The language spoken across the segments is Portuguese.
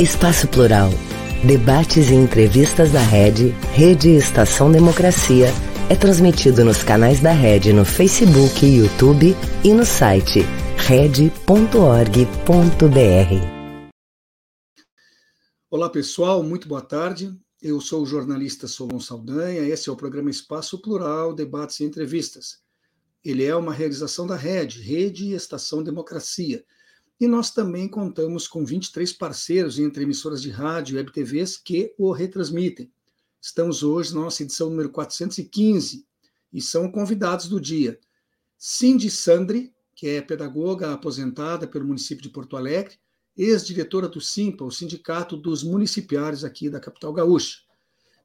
Espaço Plural. Debates e entrevistas da Rede, Rede Estação Democracia, é transmitido nos canais da Rede no Facebook, YouTube e no site rede.org.br. Olá pessoal, muito boa tarde. Eu sou o jornalista Solon Saldanha. Esse é o programa Espaço Plural, Debates e Entrevistas. Ele é uma realização da Rede, Rede Estação Democracia e nós também contamos com 23 parceiros entre emissoras de rádio e web TVs que o retransmitem. Estamos hoje na nossa edição número 415 e são convidados do dia Cindy Sandri, que é pedagoga aposentada pelo município de Porto Alegre, ex-diretora do SIMPA, o Sindicato dos Municipiários aqui da capital gaúcha.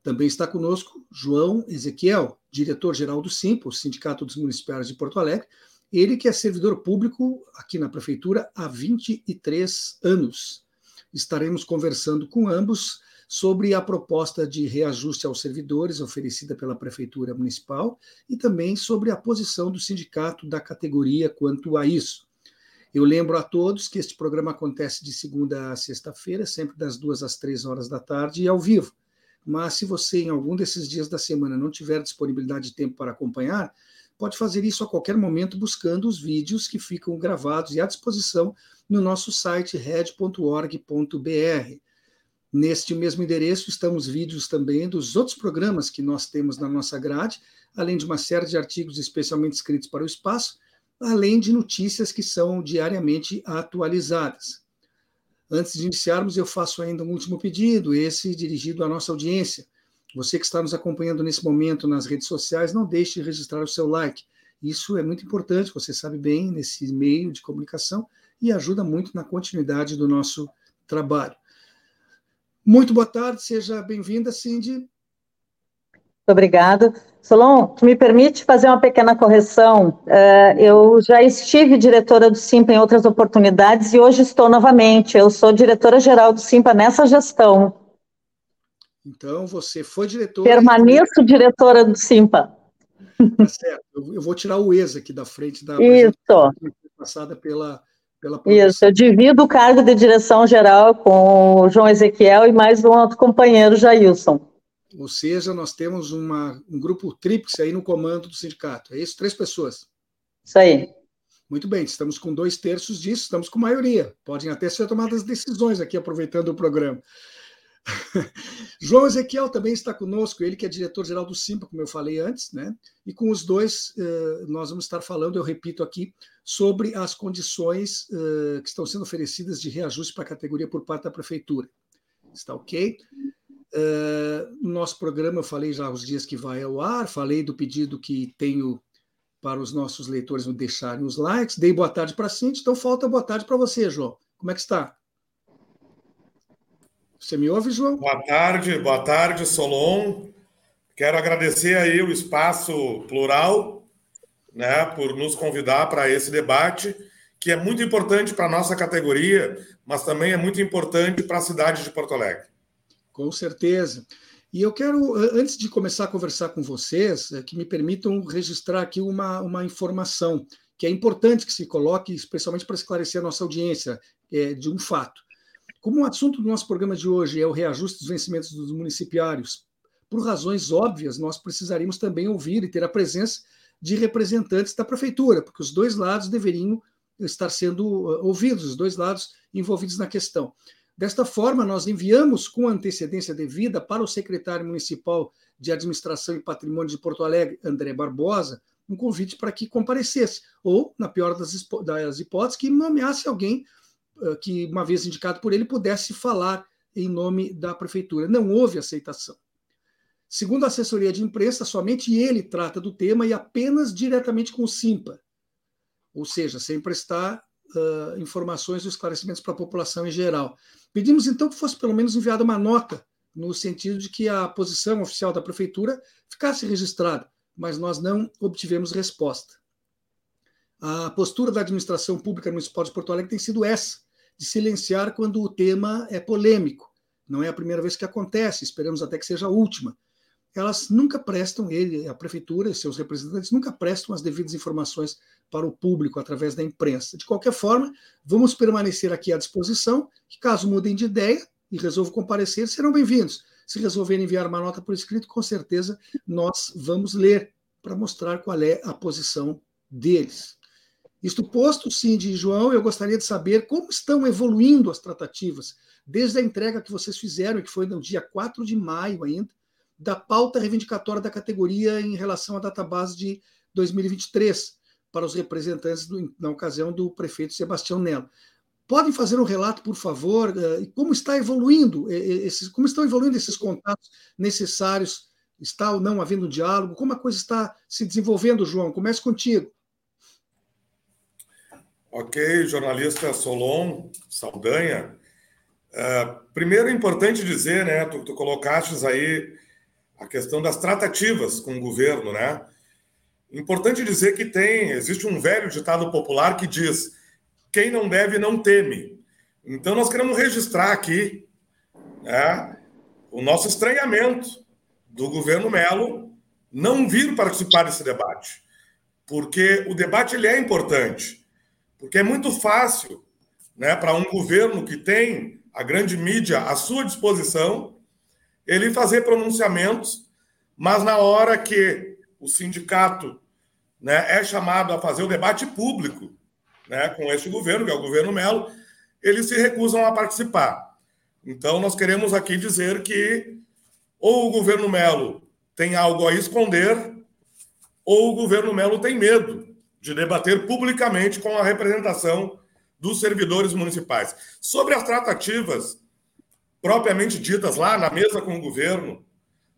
Também está conosco João Ezequiel, diretor-geral do SIMPA, o Sindicato dos Municipiários de Porto Alegre, ele que é servidor público aqui na prefeitura há 23 anos. Estaremos conversando com ambos sobre a proposta de reajuste aos servidores oferecida pela prefeitura municipal e também sobre a posição do sindicato da categoria quanto a isso. Eu lembro a todos que este programa acontece de segunda a sexta-feira, sempre das duas às três horas da tarde e ao vivo. Mas se você, em algum desses dias da semana, não tiver disponibilidade de tempo para acompanhar, pode fazer isso a qualquer momento buscando os vídeos que ficam gravados e à disposição no nosso site red.org.br. Neste mesmo endereço estamos vídeos também dos outros programas que nós temos na nossa grade, além de uma série de artigos especialmente escritos para o espaço, além de notícias que são diariamente atualizadas. Antes de iniciarmos, eu faço ainda um último pedido, esse dirigido à nossa audiência. Você que está nos acompanhando nesse momento nas redes sociais, não deixe de registrar o seu like. Isso é muito importante, você sabe bem, nesse meio de comunicação e ajuda muito na continuidade do nosso trabalho. Muito boa tarde, seja bem-vinda, Cindy. Muito obrigada. Solon, me permite fazer uma pequena correção? Uh, eu já estive diretora do SIMPA em outras oportunidades e hoje estou novamente. Eu sou diretora-geral do SIMPA nessa gestão. Então, você foi diretora. Permaneço e... diretora do Simpa. Tá certo. Eu, vou tirar o ex aqui da frente da Isso. passada pela. pela Isso, eu divido o cargo de direção geral com o João Ezequiel e mais um outro companheiro, Jailson. Ou seja, nós temos uma, um grupo tríplice aí no comando do sindicato. É isso? Três pessoas. Isso aí. Muito bem, estamos com dois terços disso, estamos com maioria. Podem até ser tomadas decisões aqui, aproveitando o programa. João Ezequiel também está conosco, ele que é diretor-geral do Simpa, como eu falei antes, né? E com os dois eh, nós vamos estar falando, eu repito aqui, sobre as condições eh, que estão sendo oferecidas de reajuste para a categoria por parte da prefeitura. Está ok? Eh, no nosso programa eu falei já os dias que vai ao ar, falei do pedido que tenho para os nossos leitores deixarem os likes, dei boa tarde para a Cintia, então falta boa tarde para você, João. Como é que está? Você me ouve, João? Boa tarde, boa tarde, Solon. Quero agradecer aí o espaço plural, né, por nos convidar para esse debate, que é muito importante para a nossa categoria, mas também é muito importante para a cidade de Porto Alegre. Com certeza. E eu quero, antes de começar a conversar com vocês, é, que me permitam registrar aqui uma, uma informação que é importante que se coloque, especialmente para esclarecer a nossa audiência, é, de um fato. Como o assunto do nosso programa de hoje é o reajuste dos vencimentos dos municipários, por razões óbvias, nós precisaríamos também ouvir e ter a presença de representantes da prefeitura, porque os dois lados deveriam estar sendo uh, ouvidos, os dois lados envolvidos na questão. Desta forma, nós enviamos com antecedência devida para o secretário municipal de Administração e Patrimônio de Porto Alegre, André Barbosa, um convite para que comparecesse, ou, na pior das hipóteses, que nomeasse alguém eh, que, uma vez indicado por ele, pudesse falar em nome da prefeitura. Não houve aceitação. Segundo a assessoria de imprensa, somente ele trata do tema e apenas diretamente com o SIMPA, ou seja, sem prestar uh, informações ou esclarecimentos para a população em geral. Pedimos então que fosse pelo menos enviada uma nota, no sentido de que a posição oficial da prefeitura ficasse registrada, mas nós não obtivemos resposta. A postura da administração pública municipal de Porto Alegre tem sido essa, de silenciar quando o tema é polêmico. Não é a primeira vez que acontece, esperamos até que seja a última. Elas nunca prestam, ele, a prefeitura e seus representantes nunca prestam as devidas informações para o público através da imprensa. De qualquer forma, vamos permanecer aqui à disposição, que caso mudem de ideia, e resolvam comparecer, serão bem-vindos. Se resolverem enviar uma nota por escrito, com certeza nós vamos ler para mostrar qual é a posição deles. Isto posto, Cindy e João, eu gostaria de saber como estão evoluindo as tratativas, desde a entrega que vocês fizeram, que foi no dia 4 de maio ainda, da pauta reivindicatória da categoria em relação à database de 2023, para os representantes, do, na ocasião, do prefeito Sebastião Nelo. Podem fazer um relato, por favor, uh, como está evoluindo esses, como estão evoluindo esses contatos necessários? Está ou não havendo diálogo? Como a coisa está se desenvolvendo, João? Comece contigo. Ok, jornalista Solon Saldanha. Uh, primeiro é importante dizer, né? Tu, tu colocaste aí a questão das tratativas com o governo, né? Importante dizer que tem, existe um velho ditado popular que diz: quem não deve não teme. Então nós queremos registrar aqui né, o nosso estranhamento do governo Melo não vir participar desse debate, porque o debate ele é importante, porque é muito fácil, né, para um governo que tem a grande mídia à sua disposição, ele fazer pronunciamentos, mas na hora que o sindicato né, é chamado a fazer o debate público né, com este governo, que é o governo Melo, eles se recusam a participar. Então, nós queremos aqui dizer que ou o governo Melo tem algo a esconder, ou o governo Melo tem medo de debater publicamente com a representação dos servidores municipais. Sobre as tratativas propriamente ditas lá na mesa com o governo,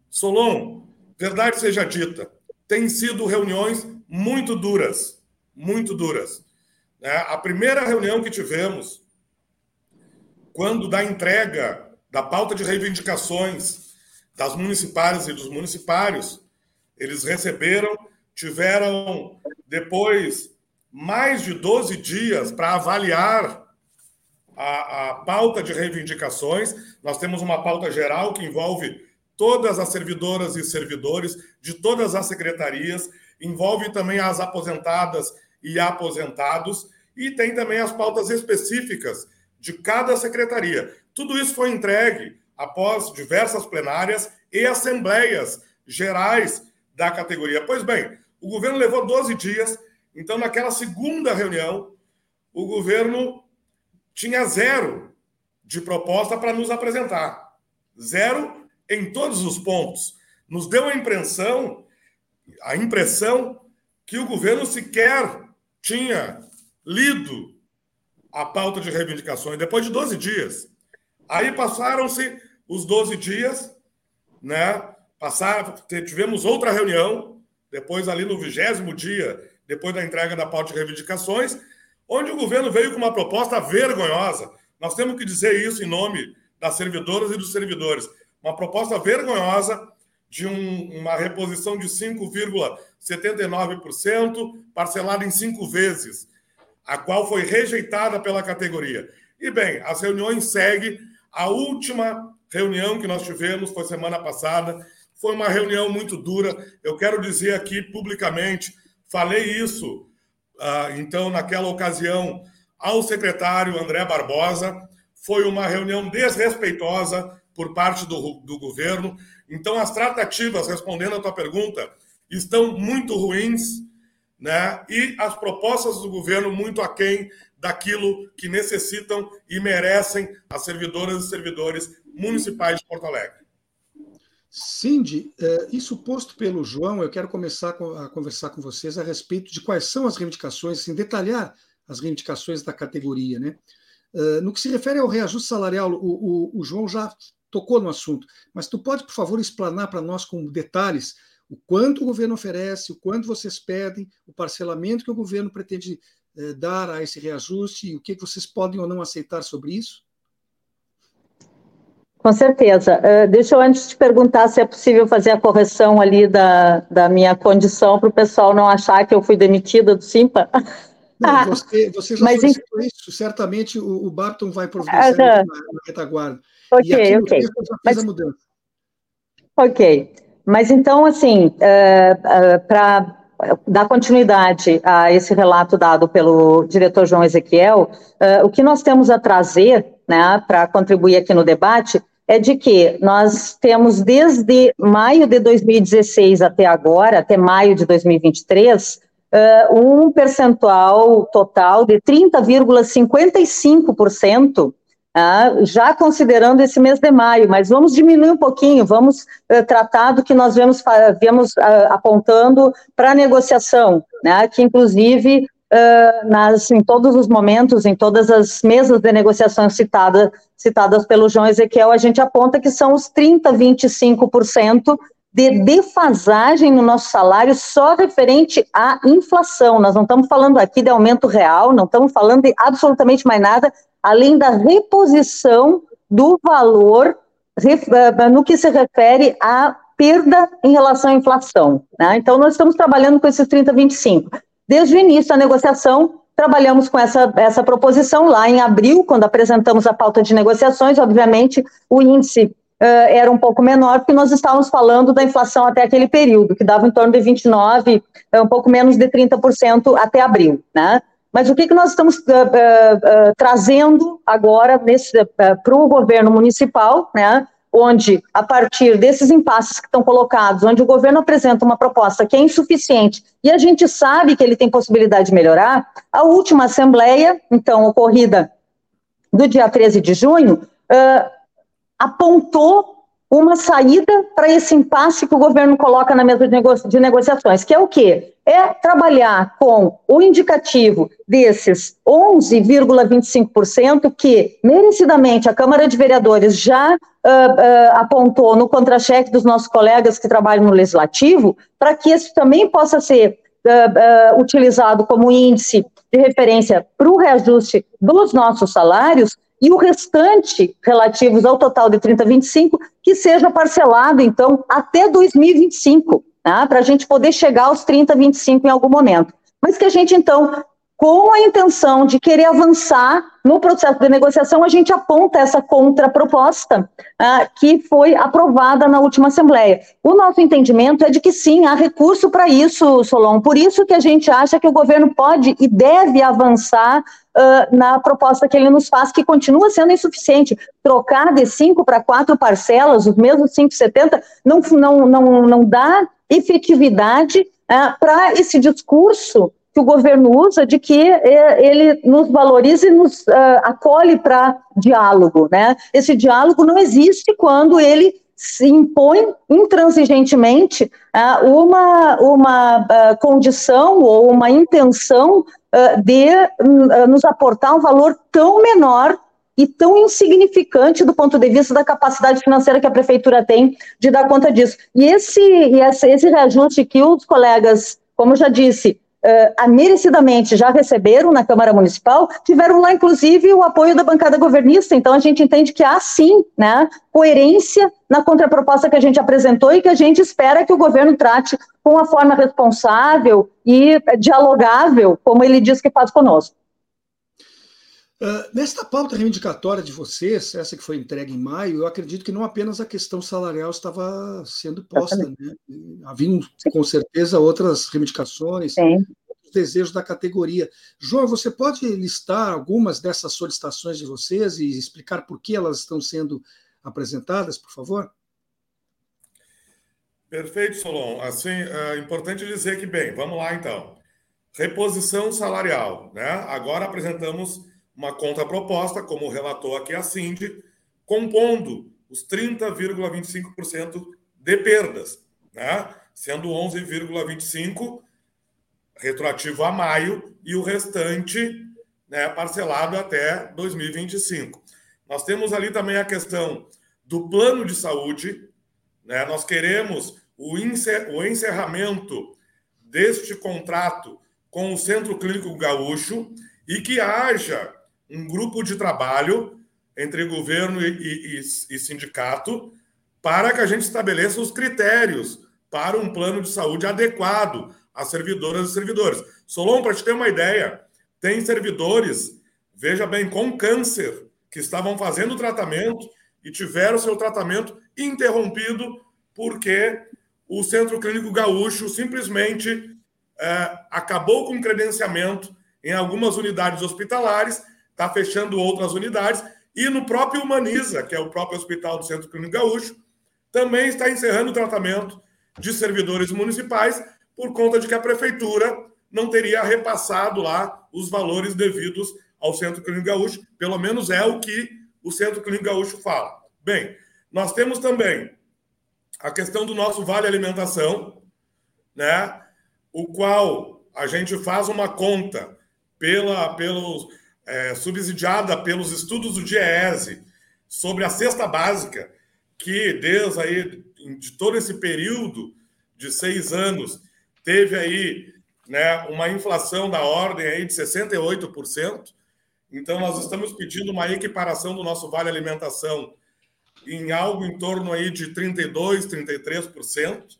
Solon, verdade seja dita, tem sido reuniões muito duras, muito duras. Né? A primeira reunião que tivemos, quando da entrega da pauta de reivindicações das municipais e dos municipários, eles receberam, tiveram depois mais de 12 dias para avaliar a, a, pauta de reivindicações. Nós temos uma pauta geral que envolve todas as servidoras e servidores de todas as secretarias envolve também as aposentadas e aposentados, e tem também as pautas específicas de cada secretaria. Tudo isso foi entregue após diversas plenárias e assembleias gerais da categoria. Pois bem, o governo levou 12 dias, então, naquela segunda reunião, o governo tinha zero de proposta para nos apresentar. Zero em todos os pontos. Nos deu a impressão a impressão que o governo sequer tinha lido a pauta de reivindicações depois de 12 dias. Aí passaram-se os 12 dias, né? Passaram, tivemos outra reunião, depois ali no vigésimo dia, depois da entrega da pauta de reivindicações, onde o governo veio com uma proposta vergonhosa. Nós temos que dizer isso em nome das servidoras e dos servidores. Uma proposta vergonhosa de um, uma reposição de 5,79%, parcelada em cinco vezes, a qual foi rejeitada pela categoria. E bem, as reuniões seguem. A última reunião que nós tivemos foi semana passada. Foi uma reunião muito dura. Eu quero dizer aqui publicamente, falei isso, uh, então, naquela ocasião, ao secretário André Barbosa. Foi uma reunião desrespeitosa por parte do, do governo. Então, as tratativas, respondendo à tua pergunta, estão muito ruins, né? E as propostas do governo muito aquém daquilo que necessitam e merecem as servidoras e servidores municipais de Porto Alegre. Cindy, é, isso posto pelo João, eu quero começar a conversar com vocês a respeito de quais são as reivindicações, assim, detalhar as reivindicações da categoria. Né? É, no que se refere ao reajuste salarial, o, o, o João já tocou no assunto, mas tu pode, por favor, explanar para nós com detalhes o quanto o governo oferece, o quanto vocês pedem, o parcelamento que o governo pretende eh, dar a esse reajuste e o que vocês podem ou não aceitar sobre isso? Com certeza. Uh, deixa eu antes te perguntar se é possível fazer a correção ali da, da minha condição para o pessoal não achar que eu fui demitida do Simpa. Não, você, você já Mas, solicitou isso, certamente o, o Barton vai providenciar uh -huh. na, na retaguarda. Ok, ok. Mas, ok. Mas então, assim, uh, uh, para dar continuidade a esse relato dado pelo diretor João Ezequiel, uh, o que nós temos a trazer né, para contribuir aqui no debate, é de que nós temos desde maio de 2016 até agora, até maio de 2023, uh, um percentual total de 30,55%, uh, já considerando esse mês de maio, mas vamos diminuir um pouquinho, vamos uh, tratar do que nós vemos, vemos uh, apontando para a negociação, né, que inclusive uh, nas, em todos os momentos, em todas as mesas de negociação citada, citadas pelo João Ezequiel, a gente aponta que são os 30, 25% de defasagem no nosso salário só referente à inflação. Nós não estamos falando aqui de aumento real, não estamos falando de absolutamente mais nada, além da reposição do valor no que se refere à perda em relação à inflação. Né? Então, nós estamos trabalhando com esses 30, 25. Desde o início da negociação, trabalhamos com essa, essa proposição lá em abril, quando apresentamos a pauta de negociações. Obviamente, o índice uh, era um pouco menor, porque nós estávamos falando da inflação até aquele período, que dava em torno de 29%, um pouco menos de 30% até abril. Né? Mas o que, que nós estamos uh, uh, trazendo agora para o governo municipal, né? Onde, a partir desses impasses que estão colocados, onde o governo apresenta uma proposta que é insuficiente e a gente sabe que ele tem possibilidade de melhorar, a última assembleia, então, ocorrida do dia 13 de junho, uh, apontou uma saída para esse impasse que o governo coloca na mesa de, nego de negociações, que é o quê? É trabalhar com o indicativo desses 11,25% que, merecidamente, a Câmara de Vereadores já uh, uh, apontou no contra-cheque dos nossos colegas que trabalham no Legislativo, para que isso também possa ser uh, utilizado como índice de referência para o reajuste dos nossos salários, e o restante, relativos ao total de 3025, que seja parcelado, então, até 2025, tá? para a gente poder chegar aos 3025 em algum momento. Mas que a gente, então, com a intenção de querer avançar no processo de negociação, a gente aponta essa contraproposta uh, que foi aprovada na última Assembleia. O nosso entendimento é de que sim, há recurso para isso, Solon. Por isso que a gente acha que o governo pode e deve avançar uh, na proposta que ele nos faz, que continua sendo insuficiente. Trocar de cinco para quatro parcelas, os mesmos 5,70, não, não, não, não dá efetividade uh, para esse discurso que o governo usa de que é, ele nos valoriza e nos uh, acolhe para diálogo, né? Esse diálogo não existe quando ele se impõe intransigentemente uh, uma, uma uh, condição ou uma intenção de nos aportar um valor tão menor e tão insignificante do ponto de vista da capacidade financeira que a prefeitura tem de dar conta disso. E esse, e esse, esse reajuste que os colegas, como já disse, uh, merecidamente já receberam na Câmara Municipal, tiveram lá, inclusive, o apoio da bancada governista. Então, a gente entende que há, sim, né, coerência na contraproposta que a gente apresentou e que a gente espera que o governo trate com uma forma responsável e dialogável, como ele diz que faz conosco. Uh, nesta pauta reivindicatória de vocês, essa que foi entregue em maio, eu acredito que não apenas a questão salarial estava sendo posta, né? Havia com certeza outras reivindicações, Sim. desejos da categoria. João, você pode listar algumas dessas solicitações de vocês e explicar por que elas estão sendo apresentadas, por favor? Perfeito, Solon. Assim, é importante dizer que, bem, vamos lá então. Reposição salarial, né? Agora apresentamos uma contraproposta, como relatou aqui a Cindy, compondo os 30,25% de perdas, né? sendo 11,25% retroativo a maio e o restante né, parcelado até 2025. Nós temos ali também a questão do plano de saúde, né? nós queremos o, encerramento deste contrato com o Centro Clínico Gaúcho e que haja um grupo de trabalho entre governo e, e, e, sindicato para que a gente estabeleça os critérios para um plano de saúde adequado às servidoras e servidores. Solon, para te ter uma ideia, tem servidores, veja bem, com câncer, que estavam fazendo tratamento e tiveram seu tratamento interrompido porque o Centro Clínico Gaúcho simplesmente é, acabou com o credenciamento em algumas unidades hospitalares está fechando outras unidades E no próprio Humaniza, que é o próprio Hospital do Centro Clínico Gaúcho, também está encerrando o tratamento de servidores municipais por conta de que a prefeitura não teria repassado lá os valores devidos ao Centro Clínico Gaúcho, pelo menos é o que o Centro Clínico Gaúcho fala. Bem, nós temos também a questão do nosso Vale Alimentação, né? O qual a gente faz uma conta pela, pelo, é, subsidiada pelos estudos do DIEESE sobre a cesta básica, que desde aí, de todo esse período de seis anos, teve aí né, uma inflação da ordem aí de 68%. Então, nós estamos pedindo uma equiparação do nosso Vale Alimentação em algo em torno aí de 32%, 33%.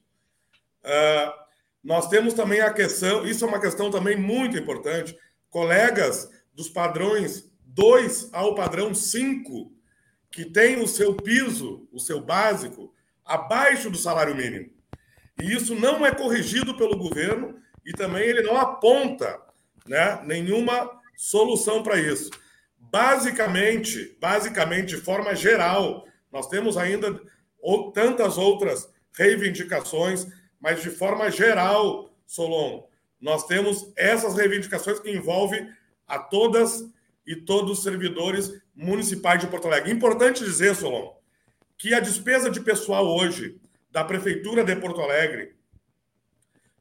Uh, nós temos também a questão, isso é uma questão também muito importante, colegas dos padrões 2 ao padrão 5, que tem o seu piso, o seu básico, abaixo do salário mínimo. E isso não é corrigido pelo governo e também ele não aponta né, nenhuma solução para isso. Basicamente, basicamente, de forma geral, nós temos ainda tantas outras reivindicações, mas de forma geral, Solon, nós temos essas reivindicações que envolvem a todas e todos os servidores municipais de Porto Alegre. Importante dizer, Solon, que a despesa de pessoal hoje da Prefeitura de Porto Alegre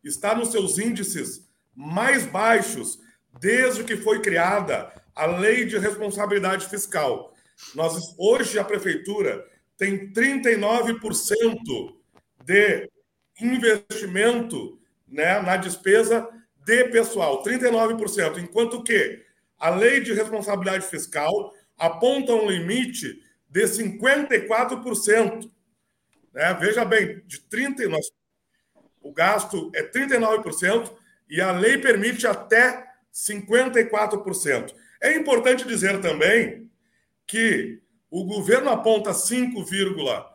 está nos seus índices mais baixos desde que foi criada a Lei de Responsabilidade Fiscal. Nós, hoje, a Prefeitura tem 39% de investimento né, na despesa de pessoal, 39%, enquanto que a Lei de Responsabilidade Fiscal aponta um limite de 54%. Né? Veja bem, de 30, nós, o gasto é 39% e a lei permite até 54%. É importante dizer também que o governo aponta 5,79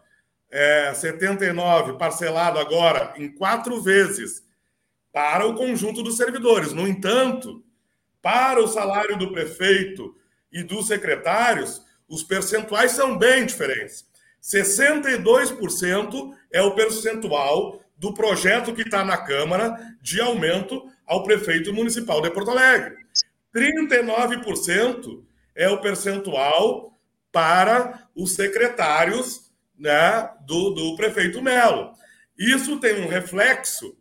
é, parcelado agora em quatro vezes para o conjunto dos servidores. No entanto, para o salário do prefeito e dos secretários, os percentuais são bem diferentes. 62% é o percentual do projeto que está na Câmara de aumento ao prefeito municipal de Porto Alegre. 39% é o percentual para os secretários né, do, do prefeito Melo. Isso tem um reflexo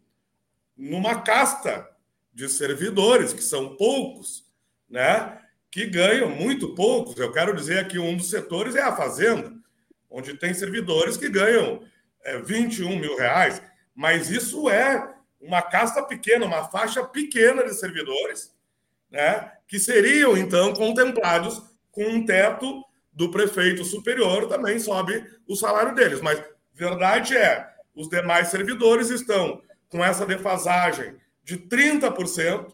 numa casta de servidores, que são poucos, né, que ganham muito poucos. Eu quero dizer que um dos setores é a Fazenda, onde tem servidores que ganham é, 21 mil reais, mas isso é uma casta pequena, uma faixa pequena de servidores, né, que seriam, então, contemplados com um teto do prefeito superior, também sobe o salário deles. Mas verdade é, os demais servidores estão com essa defasagem de 30%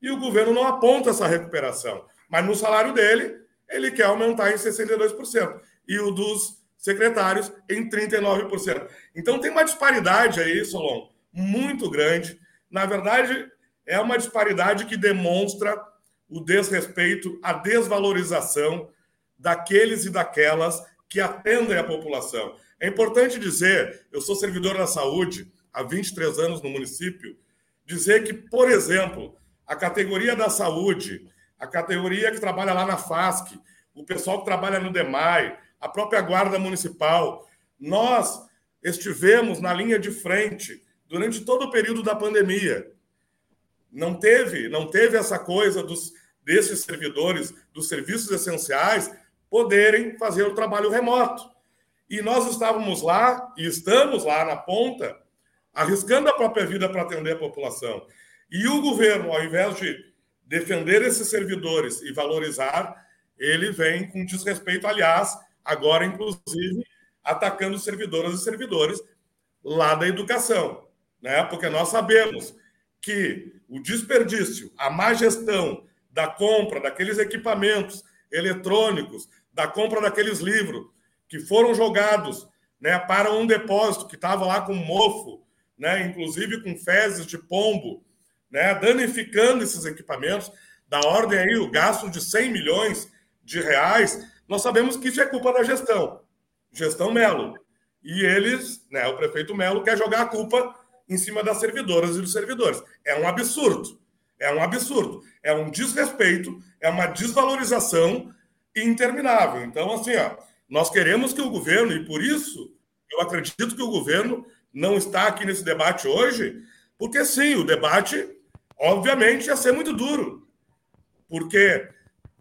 e o governo não aponta essa recuperação. Mas no salário dele, ele quer aumentar em 62% e o dos secretários em 39%. Então tem uma disparidade aí, Solon, muito grande. Na verdade, é uma disparidade que demonstra o desrespeito, a desvalorização daqueles e daquelas que atendem a população. É importante dizer, eu sou servidor da saúde há 23 anos no município, dizer que, por exemplo, a categoria da saúde, a categoria que trabalha lá na FASC, o pessoal que trabalha no DEMAI, a própria Guarda Municipal, nós estivemos na linha de frente durante todo o período da pandemia. Não teve, não teve essa coisa dos desses servidores dos serviços essenciais poderem fazer o trabalho remoto. E nós estávamos lá e estamos lá na ponta, arriscando a própria vida para atender a população. E o governo, ao invés de defender esses servidores e valorizar, ele vem com desrespeito, aliás, agora inclusive atacando servidoras e servidores lá da educação né? porque nós sabemos que o desperdício, a má gestão da compra daqueles equipamentos eletrônicos, da compra daqueles livros que foram jogados né, para um depósito que estava lá com mofo, né, inclusive com fezes de pombo, né, danificando esses equipamentos, da ordem aí, o gasto de 100 milhões de reais, nós sabemos que isso é culpa da gestão, gestão Melo. E eles, né, o prefeito Melo, quer jogar a culpa em cima das servidoras e dos servidores. É um absurdo. É um absurdo. É um desrespeito, é uma desvalorização interminável. Então, assim, ó, nós queremos que o governo, e por isso eu acredito que o governo não está aqui nesse debate hoje, porque sim, o debate, obviamente, ia ser muito duro. Porque,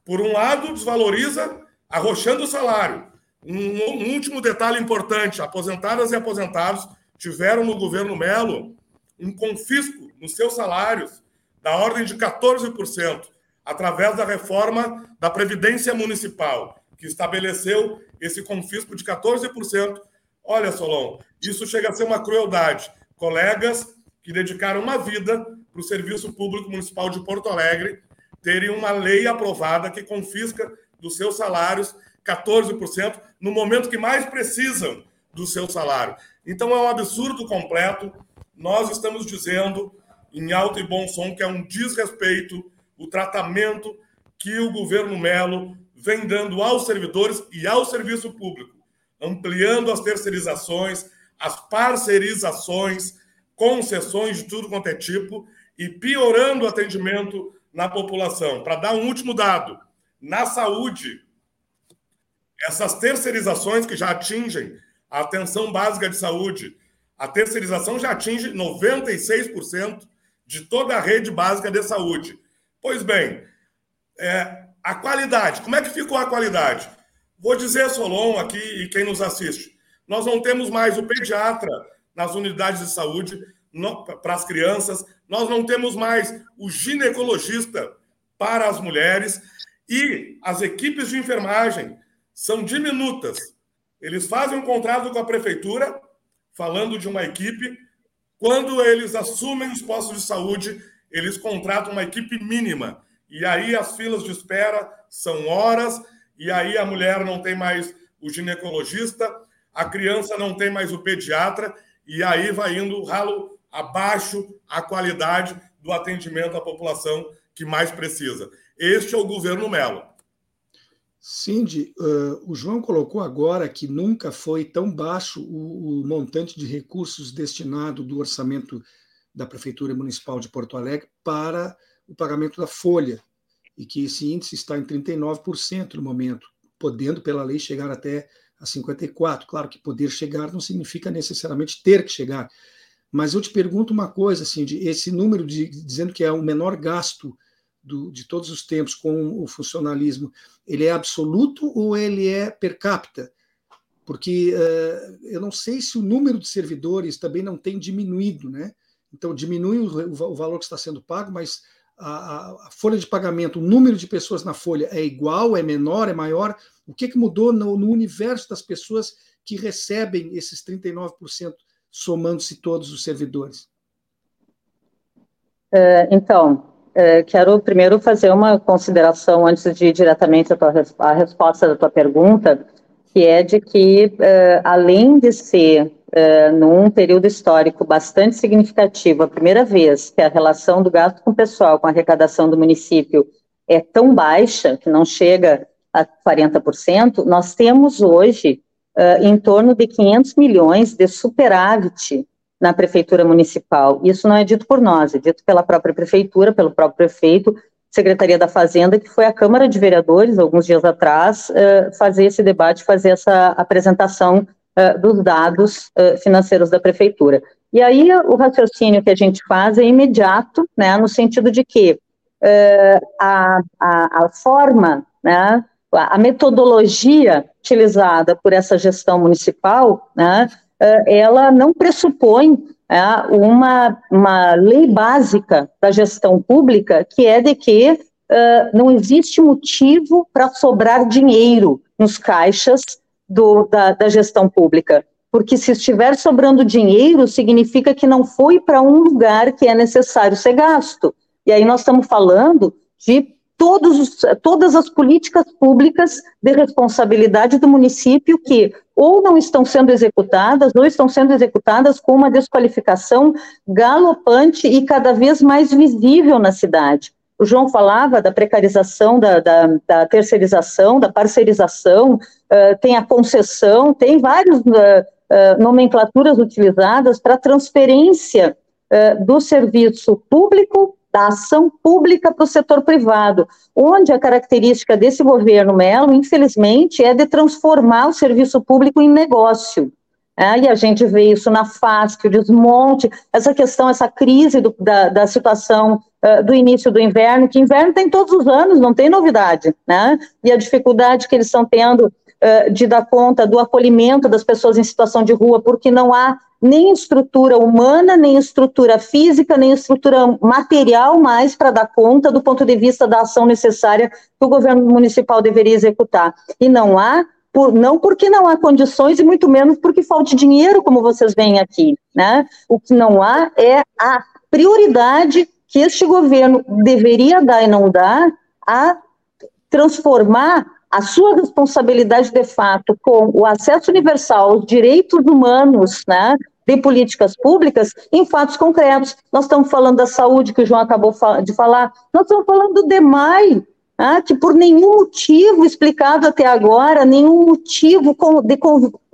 por um lado, desvaloriza arrochando o salário. Um, um último detalhe importante: aposentadas e aposentados tiveram no governo Melo um confisco nos seus salários da ordem de 14%, através da reforma da Previdência Municipal, que estabeleceu esse confisco de 14%. Olha, Solon, isso chega a ser uma crueldade. Colegas que dedicaram uma vida para o Serviço Público Municipal de Porto Alegre terem uma lei aprovada que confisca dos seus salários 14% no momento que mais precisam do seu salário. Então é um absurdo completo. Nós estamos dizendo em alto e bom som que é um desrespeito o tratamento que o governo Melo vem dando aos servidores e ao serviço público, ampliando as terceirizações, as parcerizações, concessões de tudo quanto é tipo e piorando o atendimento na população. Para dar um último dado, na saúde, essas terceirizações que já atingem a atenção básica de saúde, a terceirização já atinge 96% de toda a rede básica de saúde. Pois bem, é, a qualidade, como é que ficou a qualidade? Vou dizer, Solon, aqui e quem nos assiste, nós não temos mais o pediatra nas unidades de saúde para as crianças, nós não temos mais o ginecologista para as mulheres e as equipes de enfermagem são diminutas. Eles fazem um contrato com a prefeitura, falando de uma equipe, quando eles assumem os postos de saúde, eles contratam uma equipe mínima. E aí as filas de espera são horas, e aí a mulher não tem mais o ginecologista, a criança não tem mais o pediatra, e aí vai indo ralo abaixo a qualidade do atendimento à população que mais precisa. Este é o governo Melo. Cindy, uh, o João colocou agora que nunca foi tão baixo o, o, montante de recursos destinado do orçamento da Prefeitura Municipal de Porto Alegre para o pagamento da folha, e que esse índice está em 39% no momento, podendo, pela lei, chegar até a 54%. Claro que poder chegar não significa necessariamente ter que chegar. Mas eu te pergunto uma coisa, Cindy, esse número de, dizendo que é o menor gasto do, de todos os tempos com o funcionalismo, ele é absoluto ou ele é per capita? Porque uh, eu não sei se o número de servidores também não tem diminuído, né? Então, diminui o, o valor que está sendo pago, mas a, a, folha de pagamento, o número de pessoas na folha é igual, é menor, é maior? O que, que mudou no, no universo das pessoas que recebem esses 39%, somando-se todos os servidores? Uh, então, é, quero primeiro fazer uma consideração antes de ir diretamente à resposta da tua pergunta, que é de que, é, além de ser, é, num período histórico bastante significativo, a primeira vez que a relação do gasto com o pessoal com a arrecadação do município é tão baixa, que não chega a 40%, nós temos hoje em torno de 500 milhões de superávit na prefeitura municipal. Isso não é dito por nós, é dito pela própria prefeitura, pelo próprio prefeito, Secretaria da Fazenda, que foi à Câmara de Vereadores, alguns dias atrás, uh, fazer esse debate, fazer essa apresentação uh, dos dados uh, financeiros da prefeitura. E aí o raciocínio que a gente faz é imediato, né, no sentido de que a, a, a forma, né, a metodologia utilizada por essa gestão municipal, né, ela não pressupõe é, uma, uma lei básica da gestão pública, que é de que uh, não existe motivo para sobrar dinheiro nos caixas do, da, da gestão pública. Porque se estiver sobrando dinheiro, significa que não foi para um lugar que é necessário ser gasto. E aí nós estamos falando de todos, todas as políticas públicas de responsabilidade do município que ou não estão sendo executadas, ou estão sendo executadas com uma desqualificação galopante e cada vez mais visível na cidade. O João falava da precarização, da, da, da terceirização, da parceirização, uh, tem a concessão, tem várias uh, uh, nomenclaturas utilizadas para transferência do serviço público, da ação pública para o setor privado, onde a característica desse governo Melo, infelizmente, é de transformar o serviço público em negócio. É, e a gente vê isso na FASC, o desmonte, essa questão, essa crise do, da, da, situação uh, do início do inverno, que inverno tem todos os anos, não tem novidade, né? E a dificuldade que eles estão tendo uh, de dar conta do acolhimento das pessoas em situação de rua, porque não há nem estrutura humana, nem estrutura física, nem estrutura material mais para dar conta do ponto de vista da ação necessária que o governo municipal deveria executar. E não há por, não porque não há condições e muito menos porque falte dinheiro, como vocês veem aqui. Né? O que não há é a prioridade que este governo deveria dar e não dá a transformar a sua responsabilidade de fato com o acesso universal aos direitos humanos, né, de políticas públicas em fatos concretos. Nós estamos falando da saúde, que o João acabou de falar, nós estamos falando do DEMAI, ah, que por nenhum motivo explicado até agora, nenhum motivo de,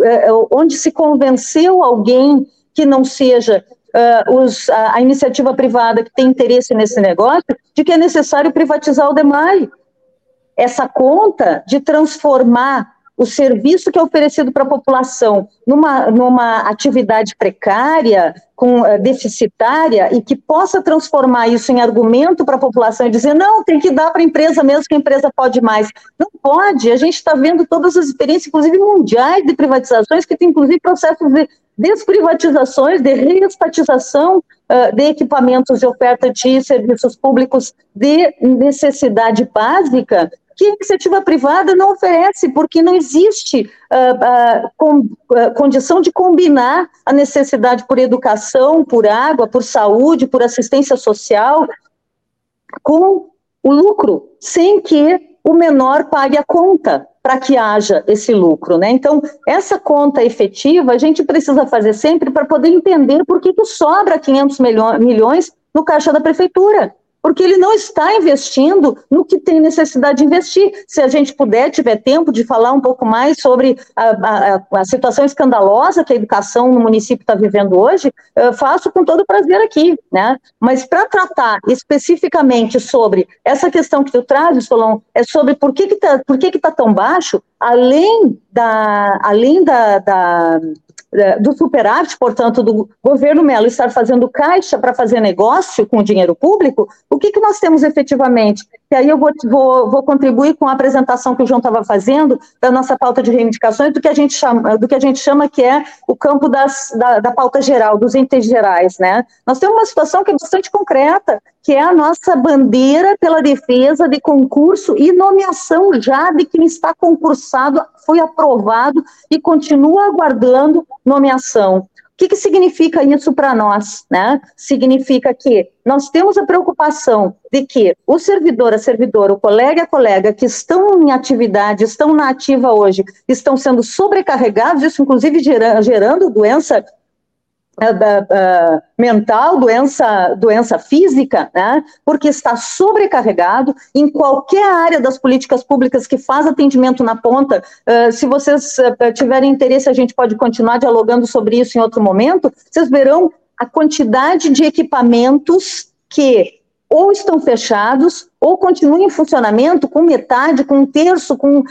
eh, onde se convenceu alguém que não seja uh, os, a, a, iniciativa privada que tem interesse nesse negócio, de que é necessário privatizar o DEMAI. Essa conta de transformar o serviço que é oferecido para a população numa, numa atividade precária, com, uh, deficitária, e que possa transformar isso em argumento para a população e dizer, não, tem que dar para a empresa mesmo que a empresa pode mais. Não pode, a gente está vendo todas as experiências, inclusive mundiais, de privatizações, que tem inclusive processos de desprivatizações, de reestatização uh, de equipamentos de oferta de serviços públicos de necessidade básica, que a iniciativa privada não oferece, porque não existe uh, uh, com, uh, condição de combinar a necessidade por educação, por água, por saúde, por assistência social, com o lucro, sem que o menor pague a conta para que haja esse lucro, né? Então, essa conta efetiva a gente precisa fazer sempre para poder entender por que, que sobra 500 milhões no caixa da prefeitura porque ele não está investindo no que tem necessidade de investir. Se a gente puder, tiver tempo de falar um pouco mais sobre a, a, a situação escandalosa que a educação no município está vivendo hoje, faço com todo prazer aqui, né? Mas para tratar especificamente sobre essa questão que tu traz, Solon, é sobre por que que tá, que que tá tão baixo, além da, além da, da do superávit, portanto, do governo Melo estar fazendo caixa para fazer negócio com o dinheiro público, o que, que nós temos efetivamente? E aí eu vou, vou, vou contribuir com a apresentação que o João estava fazendo da nossa pauta de reivindicações, do que a gente chama, do que a gente chama que é o campo das, da, da pauta geral, dos entes gerais. Né? Nós temos uma situação que é bastante concreta, que é a nossa bandeira pela defesa de concurso e nomeação já de quem está concursado, foi aprovado e continua aguardando nomeação. O que, que significa isso para nós? Né? Significa que nós temos a preocupação de que o servidor, a servidora, o colega, a colega que estão em atividade, estão na ativa hoje, estão sendo sobrecarregados, isso inclusive gerando doença mental, doença, doença física, né? porque está sobrecarregado em qualquer área das políticas públicas que faz atendimento na ponta. Uh, se vocês tiverem interesse, a gente pode continuar dialogando sobre isso em outro momento. Vocês verão a quantidade de equipamentos que ou estão fechados, ou continuam em funcionamento com metade, com um terço, com uh,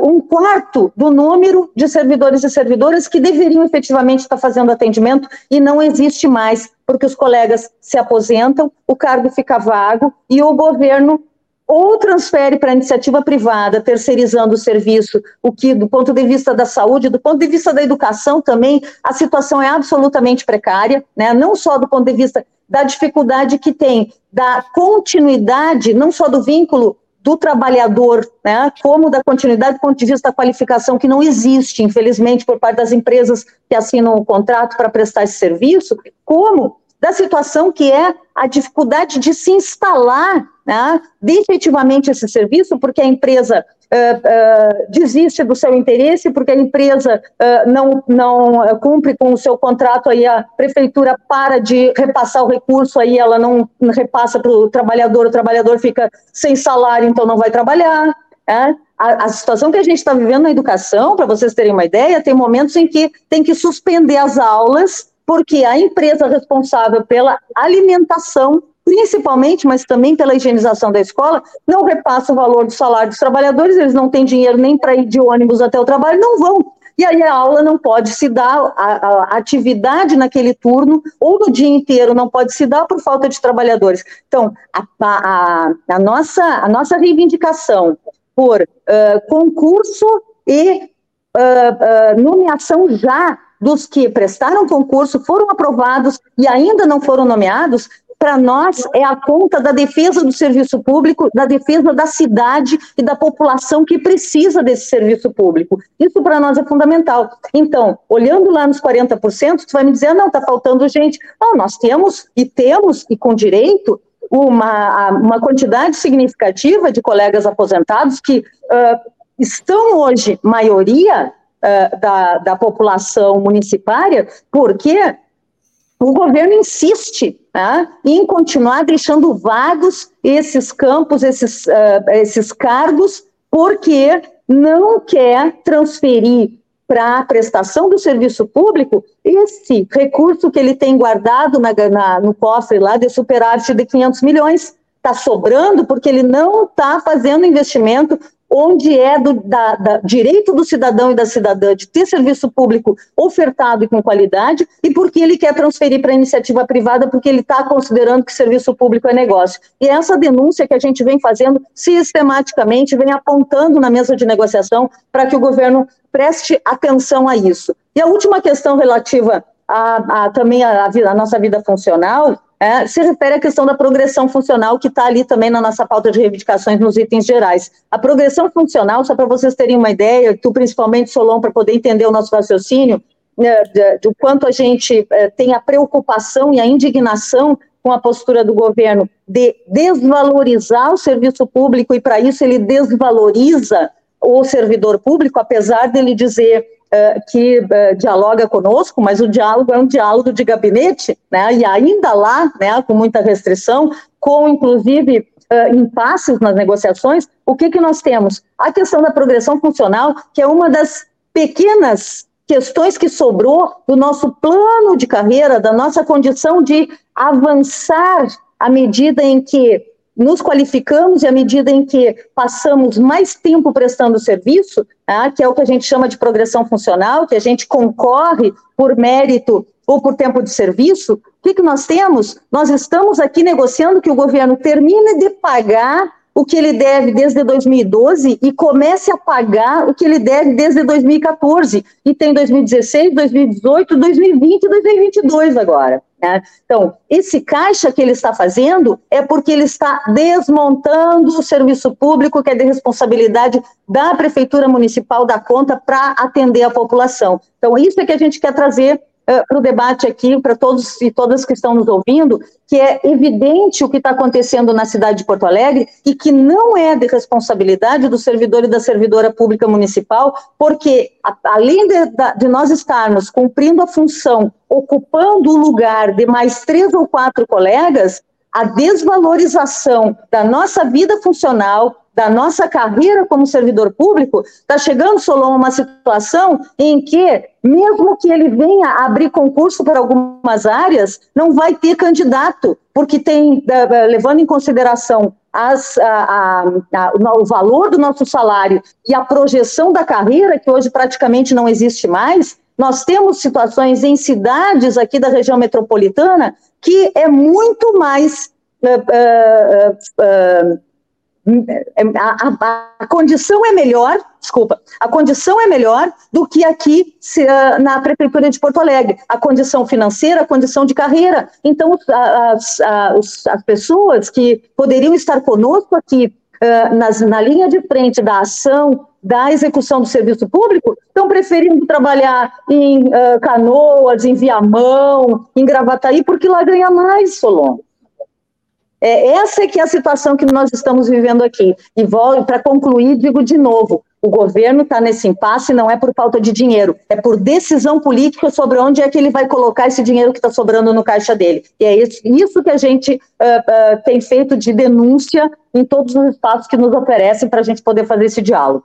um quarto do número de servidores e servidoras que deveriam efetivamente estar fazendo atendimento e não existe mais, porque os colegas se aposentam, o cargo fica vago e o governo ou transfere para a iniciativa privada, terceirizando o serviço, o que, do ponto de vista da saúde, do ponto de vista da educação também, a situação é absolutamente precária, né? não só do ponto de vista da dificuldade que tem da continuidade, não só do vínculo do trabalhador, né, como da continuidade do ponto de vista da qualificação, que não existe, infelizmente, por parte das empresas que assinam o contrato para prestar esse serviço, como da situação que é a dificuldade de se instalar né, definitivamente esse serviço, porque a empresa uh, uh, desiste do seu interesse porque a empresa uh, não, não cumpre com o seu contrato, aí a prefeitura para de repassar o recurso, aí ela não repassa para o trabalhador, o trabalhador fica sem salário, então não vai trabalhar. É? A, a, situação que a gente está vivendo na educação, para vocês terem uma ideia, tem momentos em que tem que suspender as aulas porque a empresa responsável pela alimentação principalmente, mas também pela higienização da escola, não repassa o valor do salário dos trabalhadores, eles não têm dinheiro nem para ir de ônibus até o trabalho, não vão. E aí a aula não pode se dar, a, a, atividade naquele turno ou no dia inteiro não pode se dar por falta de trabalhadores. Então, a, a, a nossa, a nossa reivindicação por uh, concurso e uh, uh, nomeação já dos que prestaram concurso, foram aprovados e ainda não foram nomeados, para nós é a conta da defesa do serviço público, da defesa da cidade e da população que precisa desse serviço público. Isso para nós é fundamental. Então, olhando lá nos 40%, tu vai me dizer, ah, não, está faltando gente. Não, nós temos, e temos, e com direito, uma, uma quantidade significativa de colegas aposentados que uh, estão hoje, maioria uh, da, da população municipária, porque o governo insiste né, em continuar deixando vagos esses campos, esses, uh, esses cargos, porque não quer transferir para a prestação do serviço público esse recurso que ele tem guardado na, na, no cofre lá de superávit de 500 milhões. Está sobrando porque ele não está fazendo investimento onde é do da, da, direito do cidadão e da cidadã de ter serviço público ofertado e com qualidade, e porque ele quer transferir para a iniciativa privada, porque ele está considerando que serviço público é negócio. E essa denúncia que a gente vem fazendo sistematicamente, vem apontando na mesa de negociação para que o governo preste atenção a isso. E a última questão relativa a, a também a, nossa vida funcional é, se refere à questão da progressão funcional, que está ali também na nossa pauta de reivindicações nos itens gerais. A progressão funcional, só para vocês terem uma ideia, tu principalmente, Solon, para poder entender o nosso raciocínio, né, do quanto a gente é, tem a preocupação e a indignação com a postura do governo de desvalorizar o serviço público, e para isso ele desvaloriza o servidor público, apesar dele dizer uh, que uh, dialoga conosco, mas o diálogo é um diálogo de gabinete, né, e ainda lá, né, com muita restrição, com inclusive uh, impasses nas negociações, o que, que nós temos? A questão da progressão funcional, que é uma das pequenas questões que sobrou do nosso plano de carreira, da nossa condição de avançar à medida em que nos qualificamos e à medida em que passamos mais tempo prestando serviço, né, que é o que a gente chama de progressão funcional, que a gente concorre por mérito ou por tempo de serviço, o que, que nós temos? Nós estamos aqui negociando que o governo termine de pagar o que ele deve desde 2012 e comece a pagar o que ele deve desde 2014. E tem 2016, 2018, 2020 e 2022 agora. Né? Então, esse caixa que ele está fazendo é porque ele está desmontando o serviço público, que é de responsabilidade da Prefeitura Municipal da conta para atender a população. Então, isso é que a gente quer trazer para o debate aqui, para todos e todas que estão nos ouvindo, que é evidente o que está acontecendo na cidade de Porto Alegre e que não é de responsabilidade do servidor e da servidora pública municipal, porque a, além de, de nós estarmos cumprindo a função, ocupando o lugar de mais três ou quatro colegas, a desvalorização da nossa vida funcional, da nossa carreira como servidor público, está chegando, Solon, uma situação em que, mesmo que ele venha abrir concurso para algumas áreas, não vai ter candidato, porque tem, eh, eh, levando em consideração as, a, a, o valor do nosso salário e a projeção da carreira, que hoje praticamente não existe mais, nós temos situações em cidades aqui da região metropolitana que é muito mais. Uh, uh, uh, a, a, a, condição é melhor, desculpa, a condição é melhor do que aqui se, uh, na Prefeitura de Porto Alegre. A condição financeira, a condição de carreira. Então, as, as, as pessoas que poderiam estar conosco aqui uh, nas, na linha de frente da ação, da execução do serviço público, estão preferindo trabalhar em uh, Canoas, em Viamão, em Gravataí, porque lá ganha mais, Solon. É, essa é que é a situação que nós estamos vivendo aqui. E para concluir, digo de novo, o governo está nesse impasse não é por falta de dinheiro, é por decisão política sobre onde é que ele vai colocar esse dinheiro que está sobrando no caixa dele. E é isso, que a gente uh, uh, tem feito de denúncia em todos os espaços que nos oferecem para a gente poder fazer esse diálogo.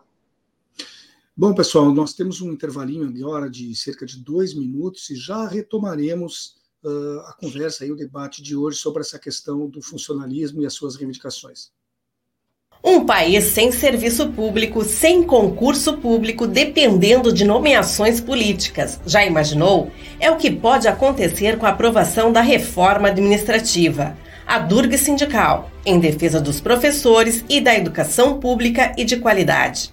Bom, pessoal, nós temos um intervalinho agora de cerca de dois minutos e já retomaremos uh, a conversa e o debate de hoje sobre essa questão do funcionalismo e as suas reivindicações. Um país sem serviço público, sem concurso público, dependendo de nomeações políticas. Já imaginou? É o que pode acontecer com a aprovação da reforma administrativa. A Durga Sindical, em defesa dos professores e da educação pública e de qualidade.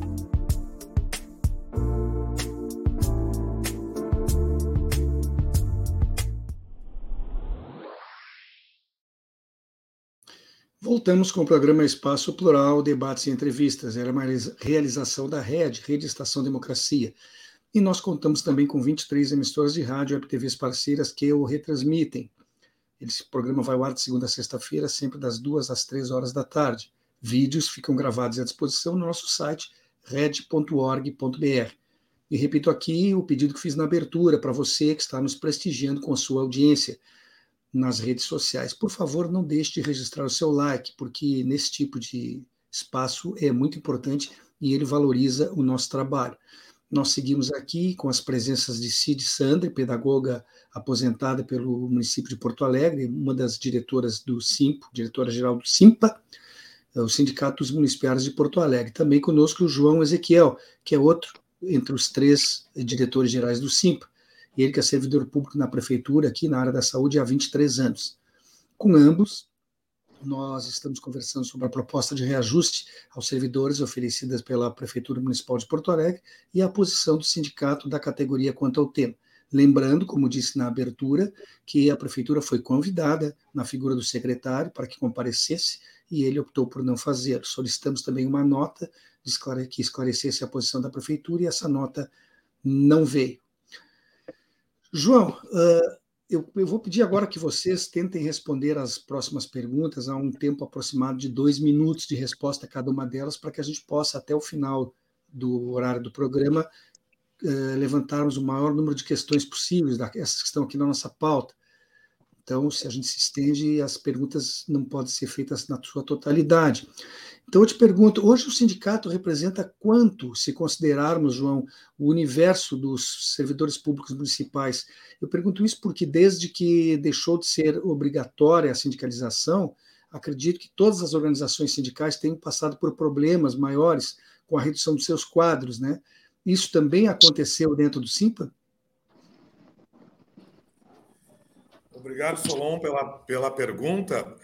Voltamos com o programa Espaço Plural, debates e entrevistas. Era uma realização da RED, Rede Estação Democracia. E nós contamos também com 23 emissoras de rádio e TVs parceiras que o retransmitem. Esse programa vai ao ar de segunda a sexta-feira, sempre das duas às três horas da tarde. Vídeos ficam gravados à disposição no nosso site red.org.br. E repito aqui o pedido que fiz na abertura para você que está nos prestigiando com a sua audiência nas redes sociais. Por favor, não deixe de registrar o seu like, porque nesse tipo de espaço é muito importante e ele valoriza o nosso trabalho. Nós seguimos aqui com as presenças de Cid Sandre, pedagoga aposentada pelo município de Porto Alegre, uma das diretoras do SIMPO, diretora-geral do SIMPA, o Sindicato dos Municipais de Porto Alegre. Também conosco o João Ezequiel, que é outro entre os três diretores gerais do SIMPA ele que é servidor público na prefeitura, aqui na área da saúde, há 23 anos. Com ambos, nós estamos conversando sobre a proposta de reajuste aos servidores oferecidas pela Prefeitura Municipal de Porto Alegre e a posição do sindicato da categoria quanto ao tema. Lembrando, como disse na abertura, que a Prefeitura foi convidada na figura do secretário para que comparecesse e ele optou por não fazer. Solicitamos também uma nota que esclarecesse a posição da Prefeitura e essa nota não veio. João, uh, eu, vou pedir agora que vocês tentem responder as próximas perguntas a um tempo aproximado de dois minutos de resposta a cada uma delas, para que a gente possa, até o final do horário do programa, uh, levantarmos o maior número de questões possíveis, essas que estão aqui na nossa pauta. Então, se a gente se estende, as perguntas não podem ser feitas na sua totalidade. Então, eu te pergunto: hoje o sindicato representa quanto, se considerarmos, João, o universo dos servidores públicos municipais? Eu pergunto isso porque, desde que deixou de ser obrigatória a sindicalização, acredito que todas as organizações sindicais têm passado por problemas maiores com a redução dos seus quadros, né? Isso também aconteceu dentro do SIMPA? Obrigado, Solon, pela, pela pergunta.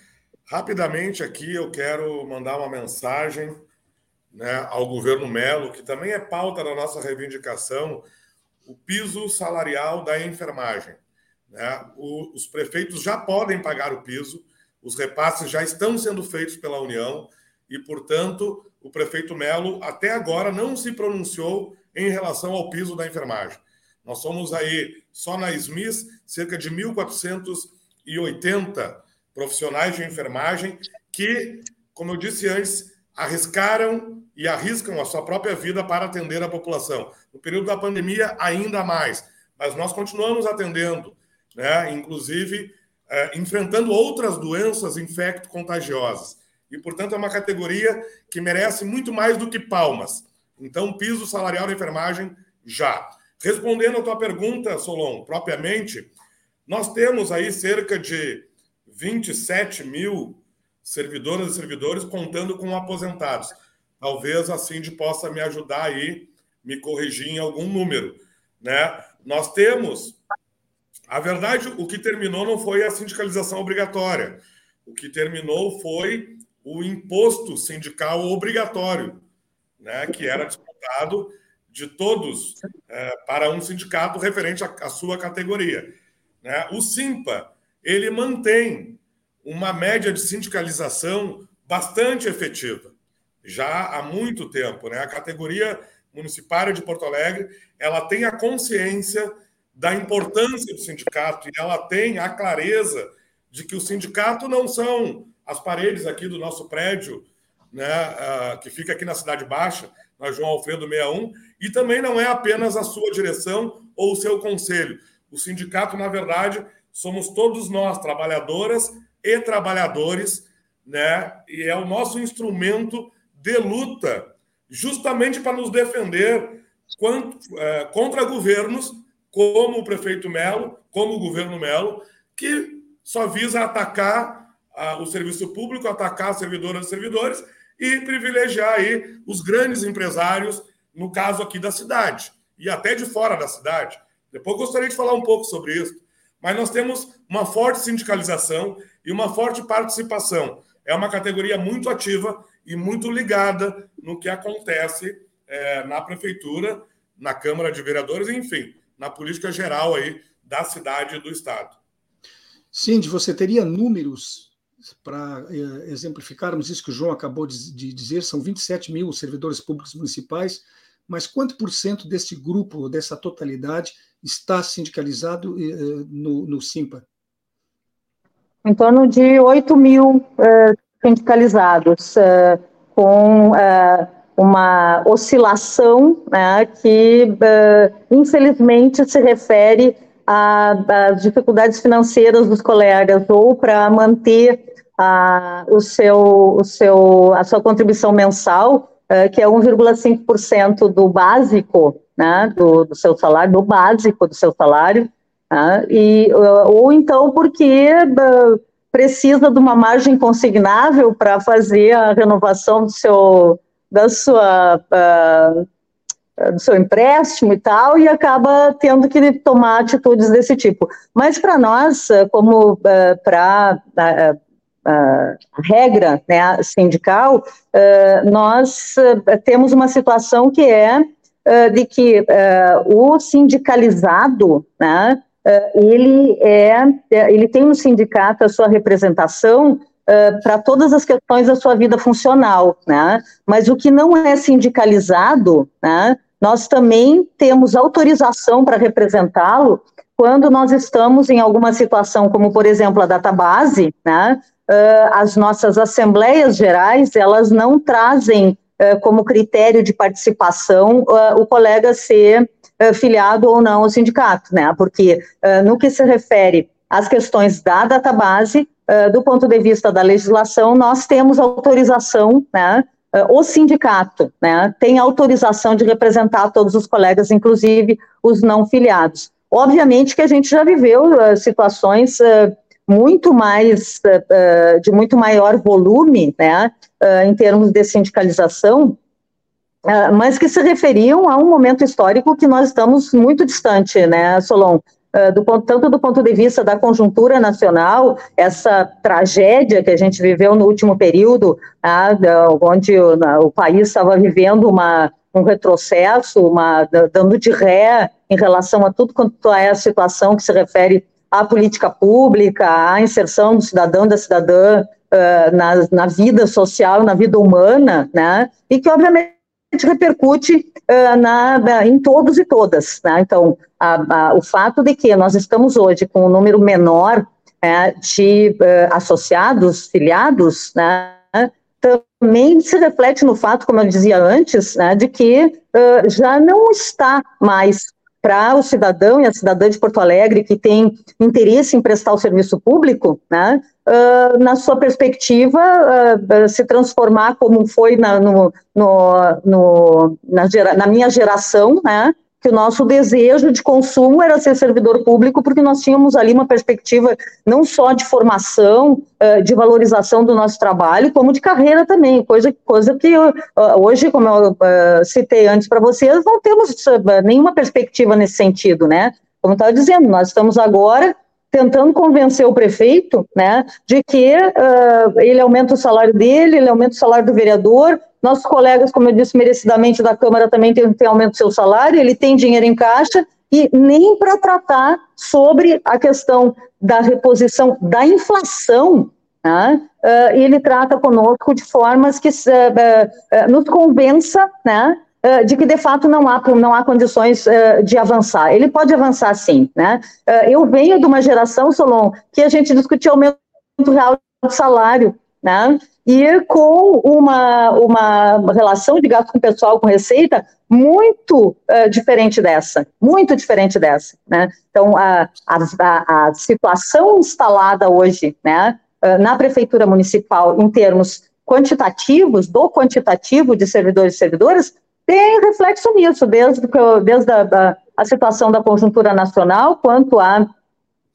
Rapidamente aqui eu quero mandar uma mensagem né, ao governo Melo, que também é pauta da nossa reivindicação. o piso salarial da enfermagem. Né? O, os prefeitos já podem pagar o piso, os repasses já estão sendo feitos pela União e, portanto, o prefeito Melo até agora não se pronunciou em relação ao piso da enfermagem. Nós somos aí, só na SMIS, cerca de 1.480 profissionais de enfermagem que, como eu disse antes, arriscaram e arriscam a sua própria vida para atender a população. No período da pandemia, ainda mais. Mas nós continuamos atendendo, né? inclusive é, enfrentando outras doenças infecto-contagiosas. E, portanto, é uma categoria que merece muito mais do que palmas. Então, piso salarial da enfermagem já. Respondendo à tua pergunta, Solon, propriamente, nós temos aí cerca de 27 mil servidoras e servidores contando com aposentados. Talvez a Cindy possa me ajudar aí, me corrigir em algum número. Né? Nós temos. A verdade, o que terminou não foi a sindicalização obrigatória. O que terminou foi o imposto sindical obrigatório, né, que era descontado de todos é, para um sindicato referente à, sua categoria. Né? O SIMPA ele mantém uma média de sindicalização bastante efetiva, já há muito tempo. Né? A categoria municipária de Porto Alegre ela tem a consciência da importância do sindicato e ela tem a clareza de que o sindicato não são as paredes aqui do nosso prédio, né, que fica aqui na Cidade Baixa, na João Alfredo 61, e também não é apenas a sua direção ou o seu conselho. O sindicato, na verdade, somos todos nós, trabalhadoras e trabalhadores, né, e é o nosso instrumento de luta, justamente para nos defender é, contra governos como o prefeito Melo, como o governo Melo, que só visa atacar o serviço público, atacar as servidoras e servidores e privilegiar aí os grandes empresários, no caso aqui da cidade, e até de fora da cidade. Depois gostaria de falar um pouco sobre isso. Mas nós temos uma forte sindicalização e uma forte participação. É uma categoria muito ativa e muito ligada no que acontece é, na prefeitura, na Câmara de Vereadores, enfim, na política geral aí da cidade e do Estado. Cindy, você teria números para eh, exemplificarmos isso que o João acabou de, dizer, são 27 mil servidores públicos municipais, mas quanto por cento deste grupo, dessa totalidade, está sindicalizado eh, no, no SIMPA? Em torno de 8 mil eh, sindicalizados, eh, com eh, uma oscilação né, que, eh, infelizmente, se refere às dificuldades financeiras dos colegas ou para manter a, o seu, o seu, a sua contribuição mensal, uh, que é 1,5% do básico, né, do, do, seu salário, do básico do seu salário, uh, e, uh, ou então porque precisa de uma margem consignável para fazer a renovação do seu, da sua, do seu empréstimo e tal, e acaba tendo que tomar atitudes desse tipo. Mas para nós, como para regra né, sindical, uh, nós uh, temos uma situação que é uh, de que o sindicalizado, né, ele, é, ele tem no sindicato a sua representação para todas as questões da sua vida funcional, né, mas o que não é sindicalizado, né, nós também temos autorização para representá-lo quando nós estamos em alguma situação, como por exemplo a database, né, uh, as nossas assembleias gerais, elas não trazem uh, como critério de participação uh, o colega ser filiado ou não ao sindicato, né? Porque no que se refere às questões da database, do ponto de vista da legislação, nós temos autorização, né? o sindicato né, tem autorização de representar todos os colegas, inclusive os não filiados. Obviamente que a gente já viveu uh, situações uh, muito mais, uh, de muito maior volume, né, uh, em termos de sindicalização, uh, mas que se referiam a um momento histórico que nós estamos muito distante, né, Solon? Do tanto do ponto de vista da conjuntura nacional, essa tragédia que a gente viveu no último período, onde o, o país estava vivendo uma, um retrocesso, uma, dando de ré em relação a tudo quanto é a situação que se refere à política pública, à inserção do cidadão, da cidadã uh, na, na vida social, na vida humana, né? E que, obviamente, repercute uh, na, na, em todos e todas. Né? Então, a, a, o fato de que nós estamos hoje com um número menor é, de uh, associados, filiados, né, também se reflete no fato, como eu dizia antes, né, de que uh, já não está mais para o cidadão e a cidadã de Porto Alegre que tem interesse em prestar o serviço público, né, uh, na sua perspectiva, uh, se transformar como foi na, no, no, no, na, gera, na minha geração, né, que o nosso desejo de consumo era ser servidor público, porque nós tínhamos ali uma perspectiva não só de formação, eh, de valorização do nosso trabalho, como de carreira também, coisa, coisa que hoje, como eu eh, citei antes para vocês, não temos eh, nenhuma perspectiva nesse sentido, né? Como estava dizendo, nós estamos agora tentando convencer o prefeito, né, de que uh, ele aumenta o salário dele, ele aumenta o salário do vereador, nossos colegas, como eu disse, merecidamente da Câmara também tem, tem aumento do seu salário, ele tem dinheiro em caixa, e nem para tratar sobre a questão da reposição da inflação, né, uh, ele trata conosco de formas que uh, nos convença né, de que de fato não há, não há condições de avançar. Ele pode avançar sim. Né? eu venho de uma geração, Solon, que a gente discutia aumento real do salário, né? e com uma, uma relação de gasto com pessoal, com receita, muito uh, diferente dessa, muito diferente dessa, né? Então, a, a, a situação instalada hoje, né, uh, na prefeitura municipal, em termos quantitativos, do quantitativo de servidores e servidoras, tem reflexo nisso, desde, desde a, a, a situação da conjuntura nacional, quanto a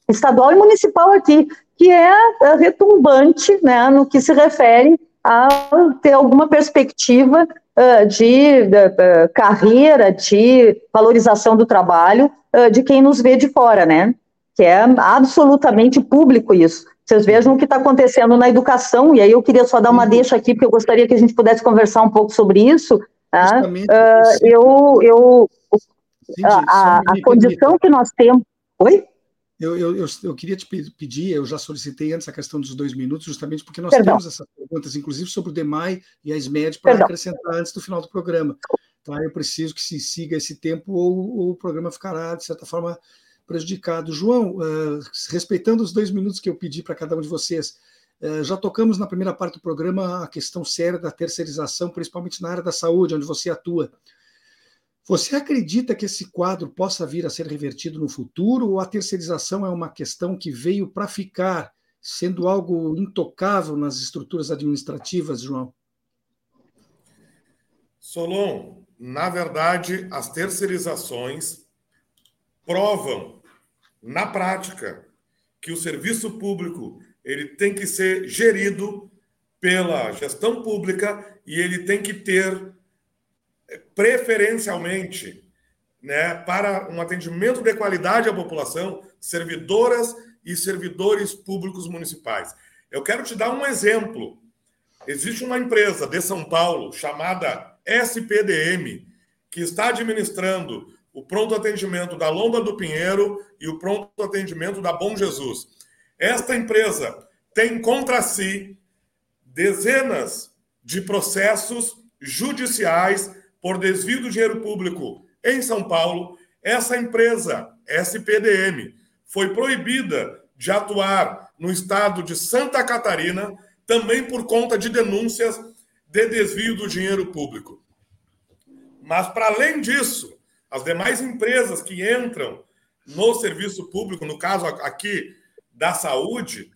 estadual e municipal aqui que é, é retumbante né, no que se refere a ter alguma perspectiva uh, de, carreira, de valorização do trabalho uh, de quem nos vê de fora, né? Que é absolutamente público isso. Vocês vejam o que está acontecendo na educação, e aí eu queria só dar uma deixa aqui, porque eu gostaria que a gente pudesse conversar um pouco sobre isso. Tá? Uh, eu, eu, a, a, a condição que nós temos. Oi? Eu, eu, eu, eu, queria te pedir, eu já solicitei antes a questão dos dois minutos, justamente porque nós Perdão. temos essas perguntas, inclusive sobre o DEMAI e a SMED, para Perdão. acrescentar antes do final do programa. Tá? Eu preciso que se siga esse tempo ou, ou o programa ficará, de certa forma, prejudicado. João, uh, respeitando os dois minutos que eu pedi para cada um de vocês, já tocamos na primeira parte do programa a questão séria da terceirização, principalmente na área da saúde, onde você atua. Você acredita que esse quadro possa vir a ser revertido no futuro ou a terceirização é uma questão que veio para ficar, sendo algo intocável nas estruturas administrativas, João? Solon, na verdade, as terceirizações provam na prática que o serviço público ele tem que ser gerido pela gestão pública e ele tem que ter preferencialmente né, para um atendimento de qualidade à população, servidoras e servidores públicos municipais. Eu quero te dar um exemplo. Existe uma empresa de São Paulo chamada SPDM, que está administrando o pronto atendimento da Lomba do Pinheiro e o pronto atendimento da Bom Jesus. Esta empresa tem contra si dezenas de processos judiciais por desvio do dinheiro público em São Paulo, essa empresa, SPDM, foi proibida de atuar no estado de Santa Catarina, também por conta de denúncias de desvio do dinheiro público. Mas, para além disso, as demais empresas que entram no serviço público, no caso aqui da saúde,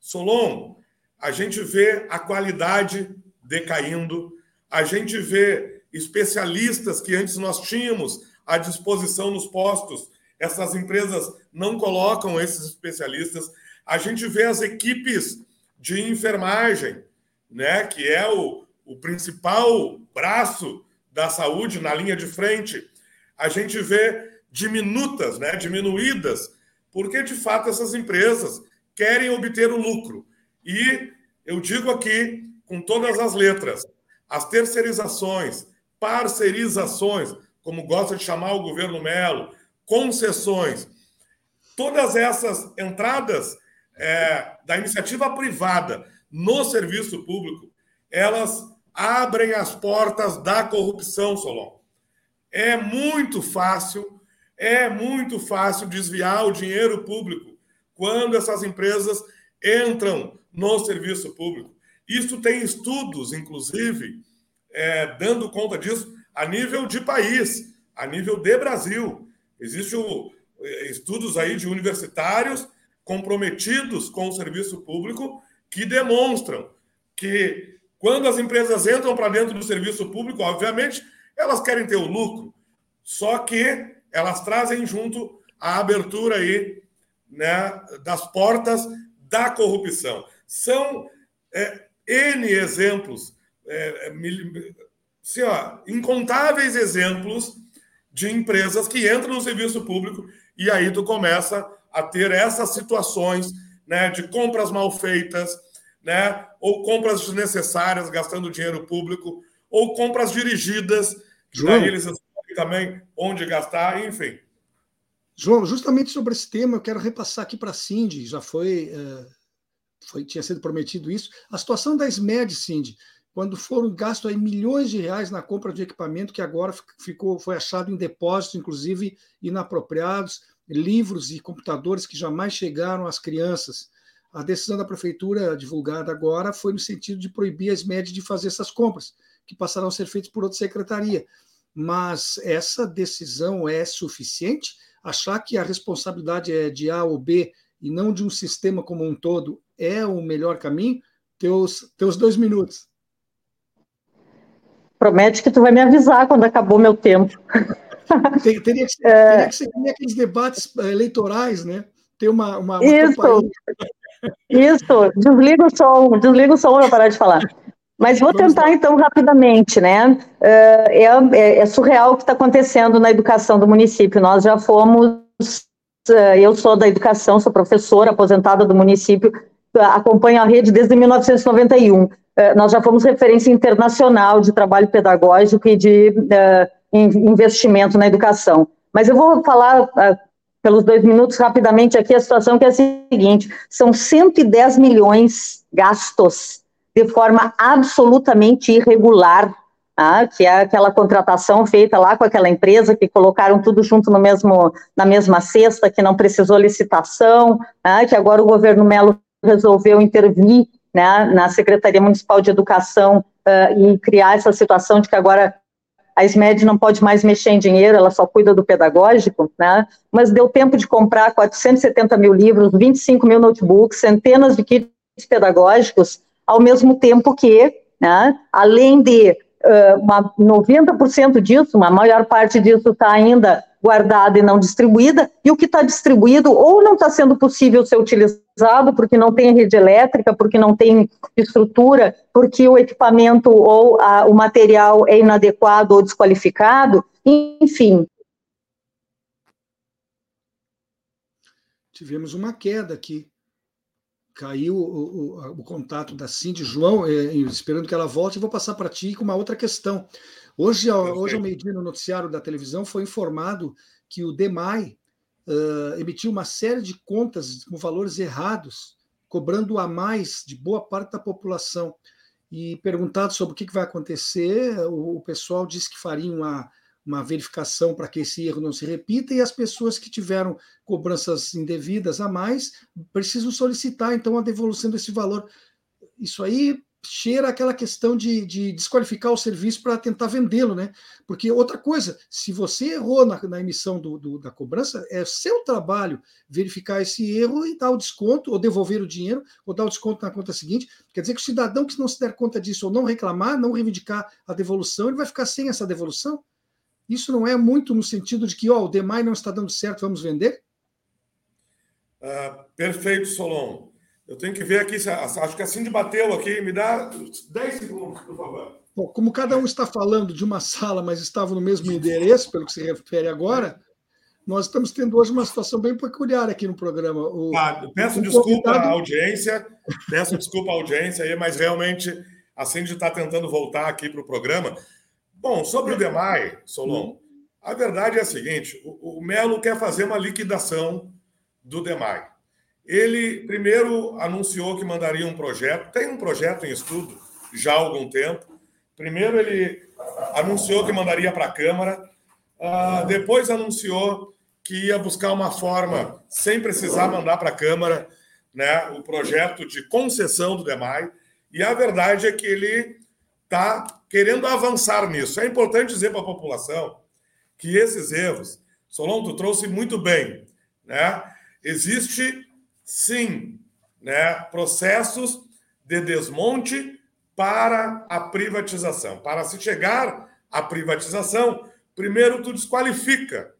Solon, a gente vê a qualidade decaindo, a gente vê especialistas que antes nós tínhamos à disposição nos postos. Essas empresas não colocam esses especialistas. A gente vê as equipes de enfermagem, né, que é o, o principal braço da saúde na linha de frente. A gente vê diminutas, né, diminuídas, porque de fato essas empresas querem obter o lucro. E eu digo aqui com todas as letras, as terceirizações, parcerizações, como gosta de chamar o governo Melo, concessões. Todas essas entradas é, da iniciativa privada no serviço público, elas abrem as portas da corrupção, Solon. É muito fácil, é muito fácil desviar o dinheiro público quando essas empresas entram no serviço público. Isso tem estudos, inclusive, é, dando conta disso a nível de país, a nível de Brasil. Existem é, estudos aí de universitários comprometidos com o serviço público que demonstram que quando as empresas entram para dentro do serviço público, obviamente, elas querem ter o lucro, só que elas trazem junto a abertura aí, né, das portas da corrupção. São é, N exemplos, é, assim, ó, incontáveis exemplos de empresas que entram no serviço público e aí tu começa a ter essas situações né, de compras mal feitas, né, ou compras desnecessárias, gastando dinheiro público, ou compras dirigidas, João, eles também onde gastar, enfim. João, justamente sobre esse tema, eu quero repassar aqui para a Cindy, já foi, uh, foi, tinha sido prometido isso, a situação da SMED, Cindy, quando foram gastos aí milhões de reais na compra de equipamento que agora ficou, foi achado em depósitos, inclusive inapropriados, livros e computadores que jamais chegaram às crianças. A decisão da prefeitura divulgada agora foi no sentido de proibir as médias de fazer essas compras, que passarão a ser feitas por outra secretaria. Mas essa decisão é suficiente? Achar que a responsabilidade é de A ou B e não de um sistema como um todo é o melhor caminho? Teus, teus dois minutos. Promete que tu vai me avisar quando acabou meu tempo. Tem, teria, que ser, é... teria que ser aqueles debates eh, eleitorais, né? Ter uma, uma, uma Isso. Isso, desliga o som, desliga o som para parar de falar. Mas vou tentar então rapidamente, né? Eh, é, é, é surreal o que está acontecendo na educação do município. Nós já fomos, eh, eu sou da educação, sou professora aposentada do município, acompanho a rede desde 1991. Nós já fomos referência internacional de trabalho pedagógico e de investimento na educação. Mas eu vou falar pelos dois minutos rapidamente aqui a situação que é a seguinte: são 110 milhões gastos de forma absolutamente irregular, ah, que é aquela contratação feita lá com aquela empresa que colocaram tudo junto no mesmo, na mesma cesta, que não precisou licitação, ah, que agora o governo Melo resolveu intervir né, na Secretaria Municipal de Educação uh, e criar essa situação de que agora a SMED não pode mais mexer em dinheiro, ela só cuida do pedagógico, né? mas deu tempo de comprar 470 mil livros, 25 mil notebooks, centenas de kits pedagógicos, ao mesmo tempo que, né, além de uh, uma, 90% disso, uma maior parte disso está ainda guardada e não distribuída, e o que está distribuído ou não está sendo possível ser utilizado porque não tem rede elétrica, porque não tem estrutura, porque o equipamento ou a, o material é inadequado ou desqualificado, enfim. Tivemos uma queda aqui. Caiu o, o, o contato da Cindy João, é, esperando que ela volte, vou passar para ti com uma outra questão. Hoje, hoje ao meio-dia, no noticiário da televisão, foi informado que o DEMAI uh, emitiu uma série de contas com valores errados, cobrando a mais de boa parte da população. E perguntado sobre o que, que vai acontecer, o, o pessoal disse que faria uma, uma verificação para que esse erro não se repita, e as pessoas que tiveram cobranças indevidas a mais precisam solicitar, então, a devolução desse valor. Isso aí cheira aquela questão de, de desqualificar o serviço para tentar vendê-lo, né? Porque outra coisa, se você errou na, na emissão do, do, da cobrança, é seu trabalho verificar esse erro e dar o desconto, ou devolver o dinheiro, ou dar o desconto na conta seguinte. Quer dizer que o cidadão que não se der conta disso ou não reclamar, não reivindicar a devolução, ele vai ficar sem essa devolução? Isso não é muito no sentido de que, ó, o DEMAI não está dando certo, vamos vender? Uh, perfeito, Solon. Eu tenho que ver aqui, acho que a Cindy bateu aqui, me dá 10 segundos, por favor. Bom, como cada um está falando de uma sala, mas estava no mesmo endereço, pelo que se refere agora, nós estamos tendo hoje uma situação bem peculiar aqui no programa. O, ah, peço desculpa convidado... à audiência, peço desculpa à audiência aí, mas realmente a Cindy está tentando voltar aqui para o programa. Bom, sobre o DEMAI, Solon, a verdade é a seguinte: o, o Melo quer fazer uma liquidação do DEMAI. Ele primeiro anunciou que mandaria um projeto, tem um projeto em estudo já há algum tempo. Primeiro ele anunciou que mandaria para a Câmara, uh, depois anunciou que ia buscar uma forma, sem precisar mandar para a Câmara, né, o projeto de concessão do DEMAI. E a verdade é que ele está querendo avançar nisso. É importante dizer para a população que esses erros, Solon, tu trouxe muito bem, né? Existe sim, né, processos de desmonte para a privatização. Para se chegar à privatização, primeiro tu desqualifica,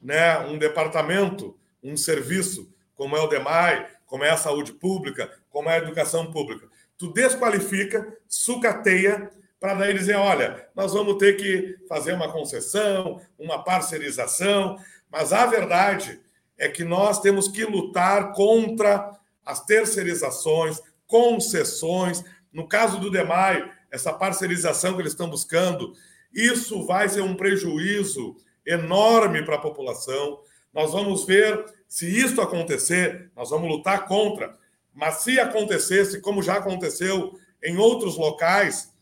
né, um departamento, um serviço como é o DEMAI, como é a saúde pública, como é a educação pública. Tu desqualifica, sucateia para daí dizer, olha, nós vamos ter que fazer uma concessão, uma parcerização, mas a verdade é que nós temos que lutar contra as terceirizações, concessões. No caso do DEMAI, essa parcerização que eles estão buscando, isso vai ser um prejuízo enorme para a população. Nós vamos ver se isso acontecer, nós vamos lutar contra. Mas se acontecesse, como já aconteceu em outros locais,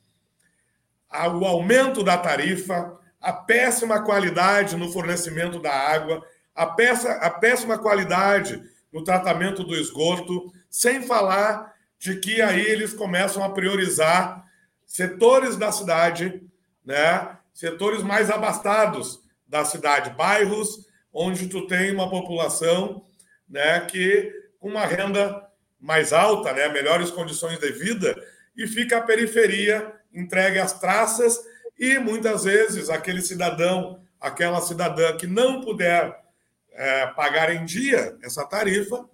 o aumento da tarifa, a péssima qualidade no fornecimento da água, a, peça, a péssima qualidade no tratamento do esgoto, sem falar de que aí eles começam a priorizar setores da cidade, né? setores mais abastados da cidade, bairros onde tu tem uma população né, que com uma renda mais alta, né, melhores condições de vida, e fica a periferia entregue às traças e muitas vezes aquele cidadão, aquela cidadã que não puder é, pagar em dia essa tarifa,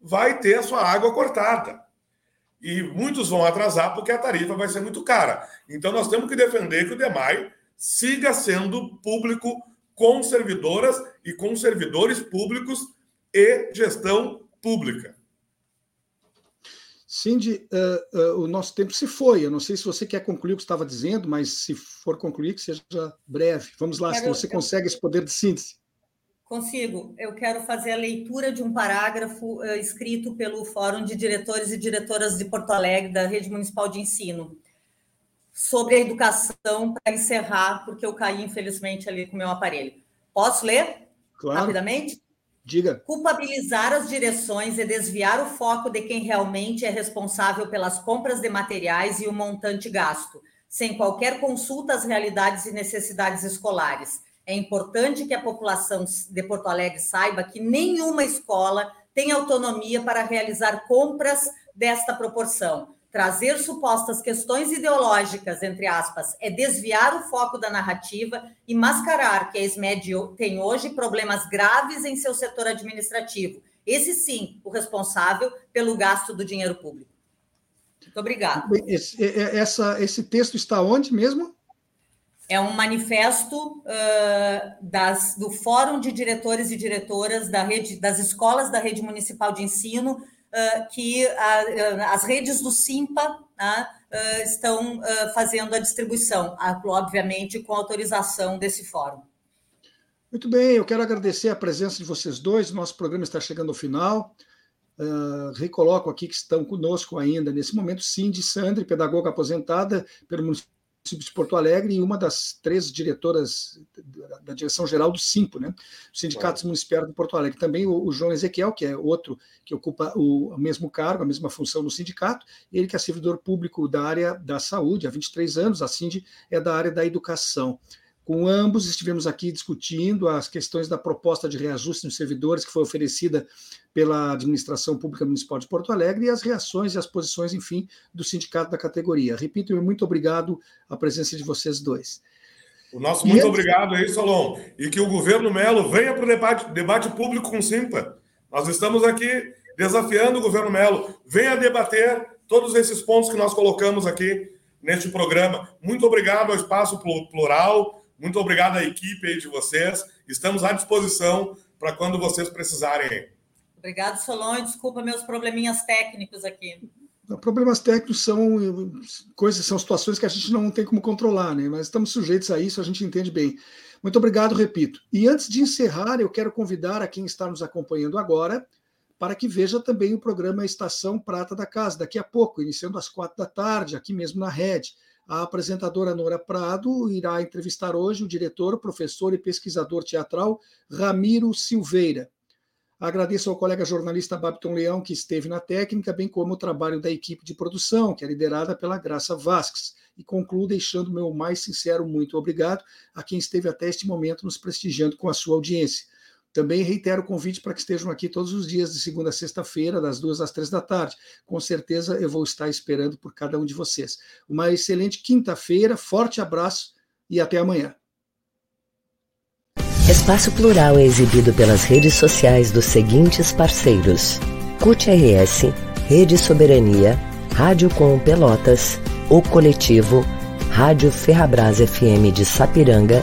vai ter a sua água cortada. E muitos vão atrasar porque a tarifa vai ser muito cara. Então nós temos que defender que o DEMAI siga sendo público com servidoras e com servidores públicos e gestão pública. Cindy, uh, uh, o nosso tempo se foi. Eu não sei se você quer concluir o que estava dizendo, mas se for concluir, que seja breve. Vamos lá, quero, se você eu, consegue esse poder de síntese. Consigo. Eu quero fazer a leitura de um parágrafo uh, escrito pelo Fórum de Diretores e Diretoras de Porto Alegre, da Rede Municipal de Ensino, sobre a educação, para encerrar, porque eu caí, infelizmente, ali com o meu aparelho. Posso ler? Claro. Rapidamente? Diga. Culpabilizar as direções e desviar o foco de quem realmente é responsável pelas compras de materiais e o montante gasto, sem qualquer consulta às realidades e necessidades escolares. É importante que a população de Porto Alegre saiba que nenhuma escola tem autonomia para realizar compras desta proporção trazer supostas questões ideológicas, entre aspas, é desviar o foco da narrativa e mascarar que a SMED tem hoje problemas graves em seu setor administrativo. Esse sim, o responsável pelo gasto do dinheiro público. Muito obrigada. Esse, essa, esse texto está onde mesmo? É um manifesto uh, das, do Fórum de Diretores e Diretoras da rede, das escolas da Rede Municipal de Ensino, que as redes do Simpa né, estão fazendo a distribuição, obviamente com autorização desse fórum. Muito bem, eu quero agradecer a presença de vocês dois. Nosso programa está chegando ao final. Uh, recoloco aqui que estão conosco ainda nesse momento Cindy Sandri, pedagoga aposentada pelo município de Porto Alegre e uma das três diretoras da direção-geral do SIMPO, né? Sindicatos Municipais de Porto Alegre. Também o, o, João Ezequiel, que é outro que ocupa o, o mesmo cargo, a mesma função no sindicato, ele que é servidor público da área da saúde há 23 anos, a Cindy é da área da educação. Com ambos estivemos aqui discutindo as questões da proposta de reajuste nos servidores que foi oferecida pela Administração Pública Municipal de Porto Alegre e as reações e as posições, enfim, do sindicato da categoria. Repito, muito obrigado à presença de vocês dois. O nosso muito obrigado aí, Solon. E que o governo Melo venha para o debate, debate público com o Simpa. Nós estamos aqui desafiando o governo Melo. Venha debater todos esses pontos que nós colocamos aqui neste programa. Muito obrigado ao Espaço Plural, muito obrigado à equipe aí de vocês. Estamos à disposição para quando vocês precisarem. Obrigado, Solon, e desculpa meus probleminhas técnicos aqui. Problemas técnicos são coisas, são situações que a gente não tem como controlar, né? Mas estamos sujeitos a isso, a gente entende bem. Muito obrigado, repito. E antes de encerrar, eu quero convidar a quem está nos acompanhando agora para que veja também o programa Estação Prata da Casa, daqui a pouco, iniciando às quatro da tarde, aqui mesmo na rede. A apresentadora Nora Prado irá entrevistar hoje o diretor, professor e pesquisador teatral Ramiro Silveira. Agradeço ao colega jornalista Babton Leão, que esteve na técnica, bem como o trabalho da equipe de produção, que é liderada pela Graça Vasques. E concluo deixando meu mais sincero muito obrigado a quem esteve até este momento nos prestigiando com a sua audiência. Também reitero o convite para que estejam aqui todos os dias, de segunda a sexta-feira, das duas às três da tarde. Com certeza eu vou estar esperando por cada um de vocês. Uma excelente quinta-feira, forte abraço e até amanhã. Espaço Plural é exibido pelas redes sociais dos seguintes parceiros: CUT RS, Rede Soberania, Rádio Com Pelotas, O Coletivo, Rádio Ferrabras FM de Sapiranga,